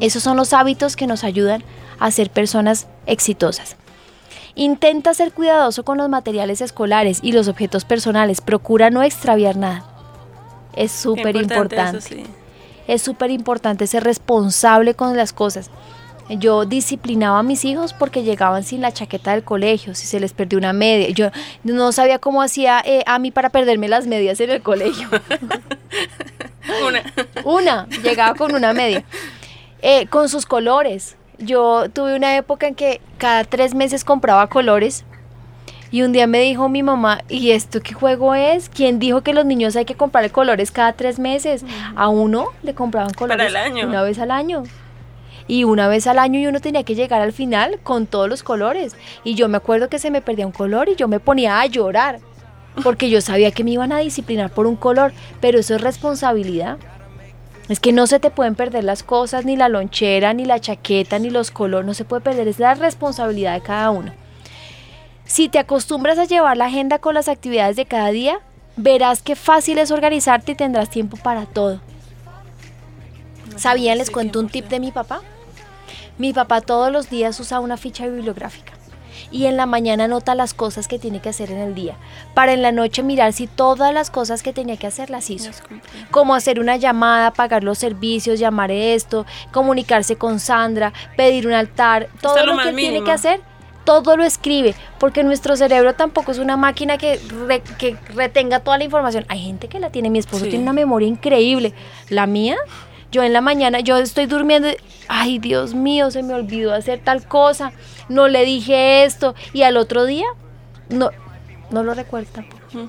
[SPEAKER 6] Esos son los hábitos que nos ayudan a ser personas exitosas. Intenta ser cuidadoso con los materiales escolares y los objetos personales. Procura no extraviar nada. Es súper importante.
[SPEAKER 7] sí.
[SPEAKER 6] Es súper importante ser responsable con las cosas. Yo disciplinaba a mis hijos porque llegaban sin la chaqueta del colegio, si se les perdió una media. Yo no sabía cómo hacía eh, a mí para perderme las medias en el colegio. [laughs]
[SPEAKER 7] Una.
[SPEAKER 6] Una, llegaba con una media. Eh, con sus colores. Yo tuve una época en que cada tres meses compraba colores. Y un día me dijo mi mamá, ¿y esto qué juego es? ¿Quién dijo que los niños hay que comprar colores cada tres meses? A uno le compraban colores
[SPEAKER 7] el año.
[SPEAKER 6] una vez al año. Y una vez al año y uno tenía que llegar al final con todos los colores. Y yo me acuerdo que se me perdía un color y yo me ponía a llorar. Porque yo sabía que me iban a disciplinar por un color. Pero eso es responsabilidad. Es que no se te pueden perder las cosas, ni la lonchera, ni la chaqueta, ni los colores, no se puede perder, es la responsabilidad de cada uno. Si te acostumbras a llevar la agenda con las actividades de cada día, verás qué fácil es organizarte y tendrás tiempo para todo. ¿Sabían? Les cuento un tip de mi papá. Mi papá todos los días usa una ficha bibliográfica y en la mañana anota las cosas que tiene que hacer en el día, para en la noche mirar si todas las cosas que tenía que hacer las hizo como hacer una llamada, pagar los servicios, llamar esto, comunicarse con Sandra, pedir un altar, todo
[SPEAKER 7] lo
[SPEAKER 6] que él tiene que hacer, todo lo escribe, porque nuestro cerebro tampoco es una máquina que, re- que retenga toda la información. Hay gente que la tiene, mi esposo
[SPEAKER 7] Sí.
[SPEAKER 6] tiene una memoria increíble, la mía. Yo en la mañana, yo estoy durmiendo, y, ay Dios mío, se me olvidó hacer tal cosa, no le dije esto, y al otro día, no, no lo recuerdo tampoco.
[SPEAKER 7] Mm.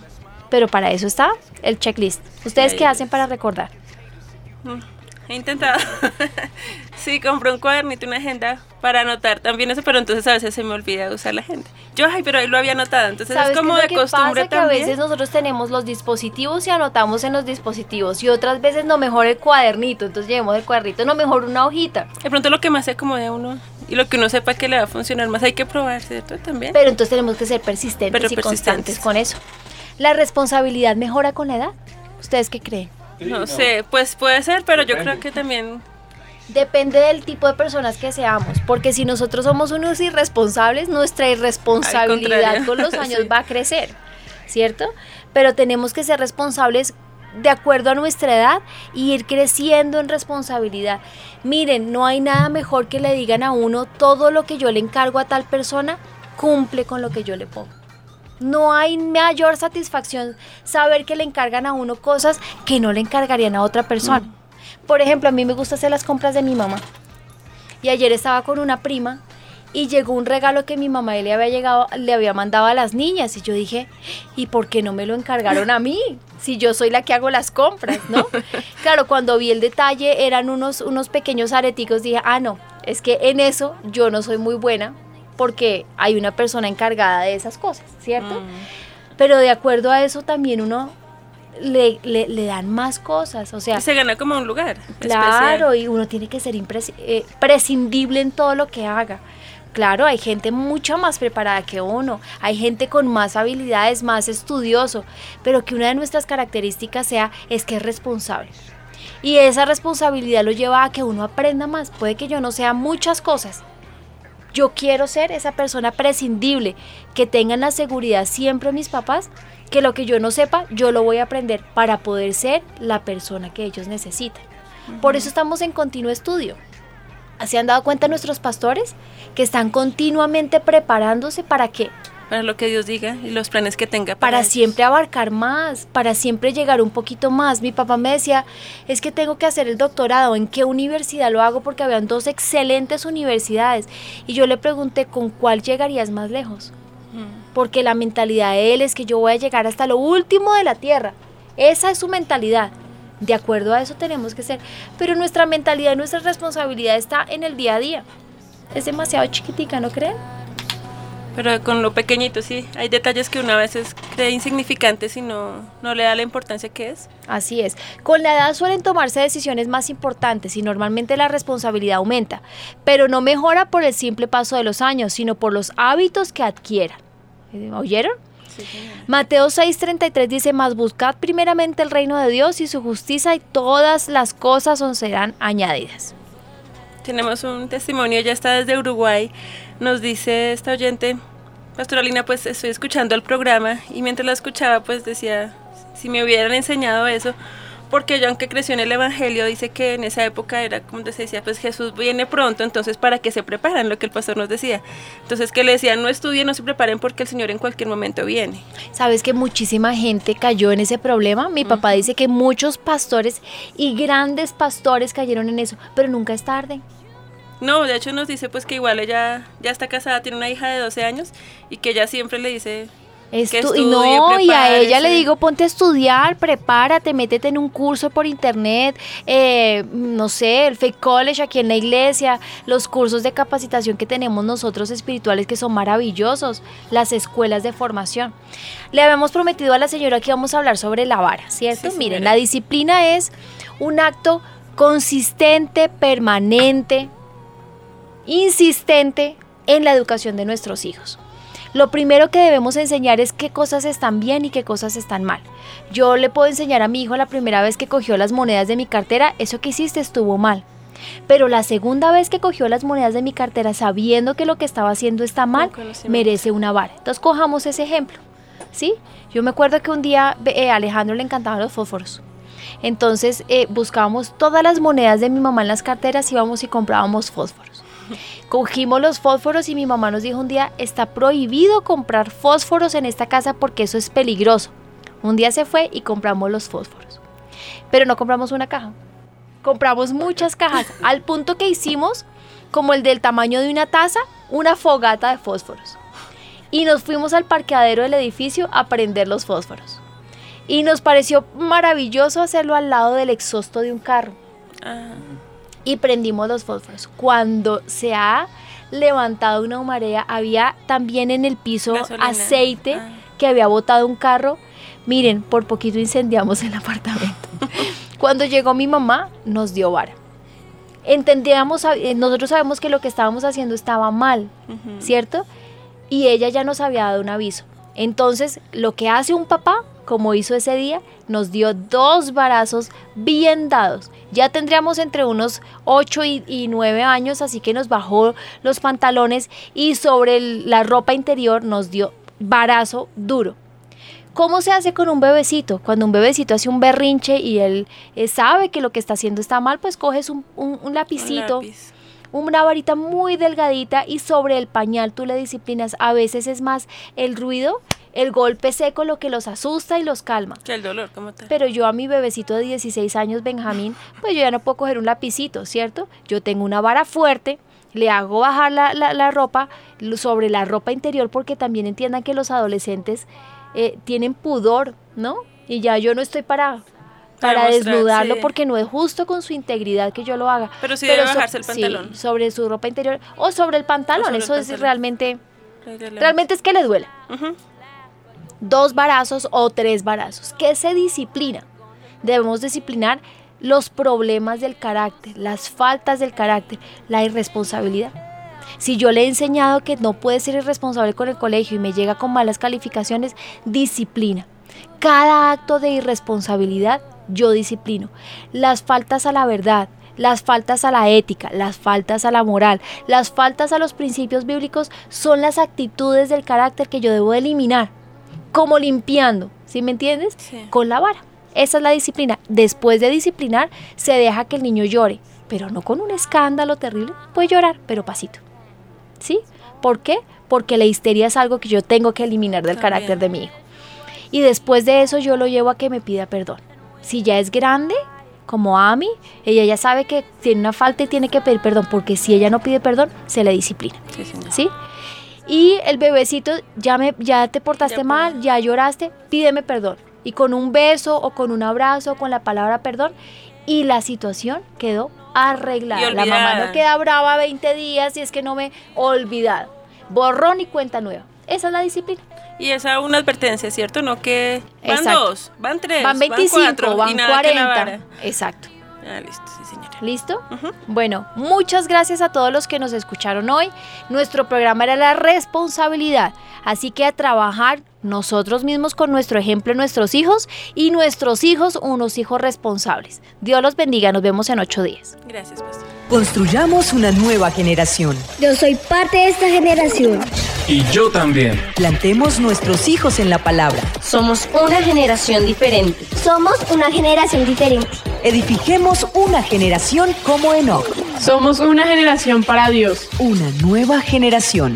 [SPEAKER 6] Pero para eso está el checklist. ¿Ustedes qué hacen para recordar?
[SPEAKER 7] Mm, He intentado. [laughs] sí, compré un cuadernito, una agenda para anotar también eso, pero entonces a veces se me olvida usar la agenda. Yo, ay, pero ahí lo había anotado, entonces es
[SPEAKER 6] ¿Sabes
[SPEAKER 7] como de
[SPEAKER 6] que
[SPEAKER 7] costumbre
[SPEAKER 6] pasa? Que a
[SPEAKER 7] también.
[SPEAKER 6] veces nosotros tenemos los dispositivos y anotamos en los dispositivos y otras veces no mejor el cuadernito, entonces llevemos el cuadernito, no mejor una hojita.
[SPEAKER 7] De pronto lo que más se acomode a uno y lo que uno sepa que le va a funcionar más hay que probar, ¿cierto? También.
[SPEAKER 6] Pero entonces tenemos que ser persistentes
[SPEAKER 7] Pero
[SPEAKER 6] y
[SPEAKER 7] persistentes.
[SPEAKER 6] constantes con eso. ¿La responsabilidad mejora con la edad? ¿Ustedes qué creen?
[SPEAKER 7] no, sé, pues puede ser, pero yo creo que también
[SPEAKER 6] Depende del tipo de personas que seamos, porque si nosotros somos unos irresponsables, nuestra irresponsabilidad con los [laughs] años
[SPEAKER 7] sí.
[SPEAKER 6] va a crecer, ¿cierto? Pero tenemos que ser responsables de acuerdo a nuestra edad y ir creciendo en responsabilidad. Miren, no hay nada mejor que le digan a uno todo lo que yo le encargo a tal persona, cumple con lo que yo le pongo. No hay mayor satisfacción saber que le encargan a uno cosas que no le encargarían a otra persona. Por ejemplo, a mí me gusta hacer las compras de mi mamá. Y ayer estaba con una prima y llegó un regalo que mi mamá le había llegado, le había mandado a las niñas y yo dije, ¿y por qué no me lo encargaron a mí? Si yo soy la que hago las compras, ¿no? [laughs] Claro, cuando vi el detalle eran unos unos pequeños areticos, dije, "Ah, no, es que en eso yo no soy muy buena porque hay una persona encargada de esas cosas, ¿cierto? Pero de acuerdo a eso también uno le, le, le dan más cosas, o sea,
[SPEAKER 7] se gana como un lugar.
[SPEAKER 6] Claro, y uno tiene que ser eh, prescindible en todo lo que haga. Claro, hay gente mucho más preparada que uno, hay gente con más habilidades, más estudioso, pero que una de nuestras características sea es que es responsable. Y esa responsabilidad lo lleva a que uno aprenda más. Puede que yo no sea muchas cosas. Yo quiero ser esa persona prescindible, que tengan la seguridad siempre mis papás, que lo que yo no sepa, yo lo voy a aprender para poder ser la persona que ellos necesitan. Por eso estamos en continuo estudio. ¿Se han dado cuenta nuestros pastores que están continuamente preparándose para que
[SPEAKER 7] para lo que Dios diga y los planes que tenga.
[SPEAKER 6] para siempre abarcar más, para siempre llegar un poquito más. Mi papá me decía, es que tengo que hacer el doctorado, ¿en qué universidad lo hago? Porque habían dos excelentes universidades. Y yo le pregunté, ¿con cuál llegarías más lejos? Porque la mentalidad de él es que yo voy a llegar hasta lo último de la tierra. Esa es su mentalidad. De acuerdo a eso tenemos que ser. Pero nuestra mentalidad y nuestra responsabilidad está en el día a día. Es demasiado chiquitica, ¿no creen?
[SPEAKER 7] Pero con lo pequeñito, sí. Hay detalles que uno a veces cree insignificantes y no, no le da la importancia que es.
[SPEAKER 6] Así es. Con la edad suelen tomarse decisiones más importantes y normalmente la responsabilidad aumenta, pero no mejora por el simple paso de los años, sino por los hábitos que adquieran. ¿Oyeron? Mateo 6:33 dice, más buscad primeramente el reino de Dios y su justicia y todas las cosas os serán añadidas.
[SPEAKER 7] Tenemos un testimonio, ya está desde Uruguay. Nos dice esta oyente, Pastoralina, pues estoy escuchando el programa y mientras la escuchaba, pues decía, si me hubieran enseñado eso, porque yo aunque creció en el Evangelio, dice que en esa época era como se decía, pues Jesús viene pronto, entonces para que se preparan, lo que el pastor nos decía. Entonces que le decían, no estudien, no se preparen porque el Señor en cualquier momento viene.
[SPEAKER 6] ¿Sabes que muchísima gente cayó en ese problema? Mi papá dice que muchos pastores y grandes pastores cayeron en eso, pero nunca es tarde.
[SPEAKER 7] No, de hecho nos dice pues que igual ella ya está casada, tiene una hija de 12 años y que ella siempre le dice
[SPEAKER 6] Estu- y no, y a ella le digo, ponte a estudiar, prepárate, métete en un curso por internet, eh, no sé, el Fake College aquí en la iglesia, los cursos de capacitación que tenemos nosotros espirituales que son maravillosos, las escuelas de formación. Le habíamos prometido a la señora que íbamos a hablar sobre la vara, ¿cierto?
[SPEAKER 7] Sí,
[SPEAKER 6] Miren, la disciplina es un acto consistente, permanente, insistente en la educación de nuestros hijos. Lo primero que debemos enseñar es qué cosas están bien y qué cosas están mal. Yo le puedo enseñar a mi hijo la primera vez que cogió las monedas de mi cartera, eso que hiciste estuvo mal. Pero la segunda vez que cogió las monedas de mi cartera sabiendo que lo que estaba haciendo está mal, merece una vara. Entonces cojamos ese ejemplo. ¿Sí? Yo me acuerdo que un día eh, a Alejandro le encantaban los fósforos. Entonces eh, buscábamos todas las monedas de mi mamá en las carteras, íbamos y comprábamos fósforos. Cogimos los fósforos y mi mamá nos dijo un día, está prohibido comprar fósforos en esta casa porque eso es peligroso. Un día se fue y compramos los fósforos. Pero no compramos una caja. Compramos muchas cajas, [laughs] al punto que hicimos, como el del tamaño de una taza, una fogata de fósforos. Y nos fuimos al parqueadero del edificio a prender los fósforos. Y nos pareció maravilloso hacerlo al lado del exhausto de un carro
[SPEAKER 7] Ah,
[SPEAKER 6] y prendimos los fósforos. Cuando se ha levantado una marea, había también en el piso
[SPEAKER 7] Gasolina.
[SPEAKER 6] aceite
[SPEAKER 7] Ah.
[SPEAKER 6] que había botado un carro. Miren, por poquito incendiamos el [laughs] apartamento. Cuando llegó mi mamá, nos dio vara. Entendíamos, eh, nosotros sabemos que lo que estábamos haciendo estaba mal. ¿cierto? Y ella ya nos había dado un aviso. Entonces, lo que hace un papá, como hizo ese día, nos dio dos varazos bien dados. Ya tendríamos entre unos 8 y, y 9 años, así que nos bajó los pantalones y sobre el- la ropa interior nos dio varazo duro. ¿Cómo se hace con un bebecito? Cuando un bebecito hace un berrinche y él eh, sabe que lo que está haciendo está mal, pues coges un, un- un lapicito una varita muy delgadita y sobre el pañal tú le disciplinas. A veces es más el ruido, el golpe seco lo que los asusta y los calma.
[SPEAKER 7] Que el dolor como tal.
[SPEAKER 6] Pero yo a mi bebecito de 16 años, Benjamín, pues yo ya no puedo coger un lapicito, ¿cierto? Yo tengo una vara fuerte, le hago bajar la, la- la ropa sobre la ropa interior porque también entiendan que los adolescentes eh, tienen pudor, ¿no? Y ya yo no estoy para...
[SPEAKER 7] Para
[SPEAKER 6] Para
[SPEAKER 7] mostrar,
[SPEAKER 6] desnudarlo
[SPEAKER 7] sí.
[SPEAKER 6] porque no es justo con su integridad que yo lo haga.
[SPEAKER 7] Pero sí debe
[SPEAKER 6] so-
[SPEAKER 7] bajarse el
[SPEAKER 6] sí,
[SPEAKER 7] pantalón.
[SPEAKER 6] sobre su ropa interior o sobre el pantalón.
[SPEAKER 7] sobre el
[SPEAKER 6] Eso es realmente, realmente es que le duele.
[SPEAKER 7] Ujú.
[SPEAKER 6] Dos varazos o tres varazos. ¿Qué se disciplina? Debemos disciplinar los problemas del carácter, las faltas del carácter, la irresponsabilidad. Si yo le he enseñado que no puede ser irresponsable con el colegio y me llega con malas calificaciones, disciplina. Cada acto de irresponsabilidad yo disciplino. Las faltas a la verdad, las faltas a la ética, las faltas a la moral, las faltas a los principios bíblicos son las actitudes del carácter que yo debo eliminar, como limpiando, ¿sí me entiendes?
[SPEAKER 7] Sí.
[SPEAKER 6] Con la vara. Esa es la disciplina. Después de disciplinar, se deja que el niño llore, pero no con un escándalo terrible. Puede llorar, pero pasito. ¿Sí? ¿Por qué? Porque la histeria es algo que yo tengo que eliminar del
[SPEAKER 7] También.
[SPEAKER 6] carácter de mi hijo. Y después de eso yo lo llevo a que me pida perdón. Si ya es grande, como Ami, ella ya sabe que tiene una falta y tiene que pedir perdón, porque si ella no pide perdón, se le disciplina.
[SPEAKER 7] Sí.
[SPEAKER 6] ¿sí? Y el bebecito, ya, me, ya te portaste
[SPEAKER 7] Ya
[SPEAKER 6] mal, ya lloraste, pídeme perdón. Y con un beso o con un abrazo o con la palabra perdón, y la situación quedó arreglada. La mamá no queda brava 20 días y es que no me olvidado. Borrón y cuenta nueva. Esa es la disciplina.
[SPEAKER 7] Y esa una advertencia, ¿cierto? No que van
[SPEAKER 6] Exacto.
[SPEAKER 7] dos, van tres,
[SPEAKER 6] Van 25,
[SPEAKER 7] cuatro,
[SPEAKER 6] van,
[SPEAKER 7] y nada que la
[SPEAKER 6] 40.
[SPEAKER 7] vara.
[SPEAKER 6] Exacto.
[SPEAKER 7] Ah, listo, sí, señora.
[SPEAKER 6] ¿Listo? Bueno, muchas gracias a todos los que nos escucharon hoy. Nuestro programa era la responsabilidad, así que a trabajar nosotros mismos con nuestro ejemplo en nuestros hijos y nuestros hijos unos hijos responsables. Dios los bendiga, nos vemos en ocho días.
[SPEAKER 7] Gracias, pastor.
[SPEAKER 1] Construyamos una nueva generación.
[SPEAKER 2] Yo soy parte de esta generación.
[SPEAKER 3] Y yo también.
[SPEAKER 1] Plantemos nuestros hijos en la palabra.
[SPEAKER 4] Somos una generación diferente.
[SPEAKER 2] Somos una generación diferente.
[SPEAKER 1] Edifiquemos una generación como Enoch.
[SPEAKER 5] Somos una generación para Dios.
[SPEAKER 1] Una nueva generación.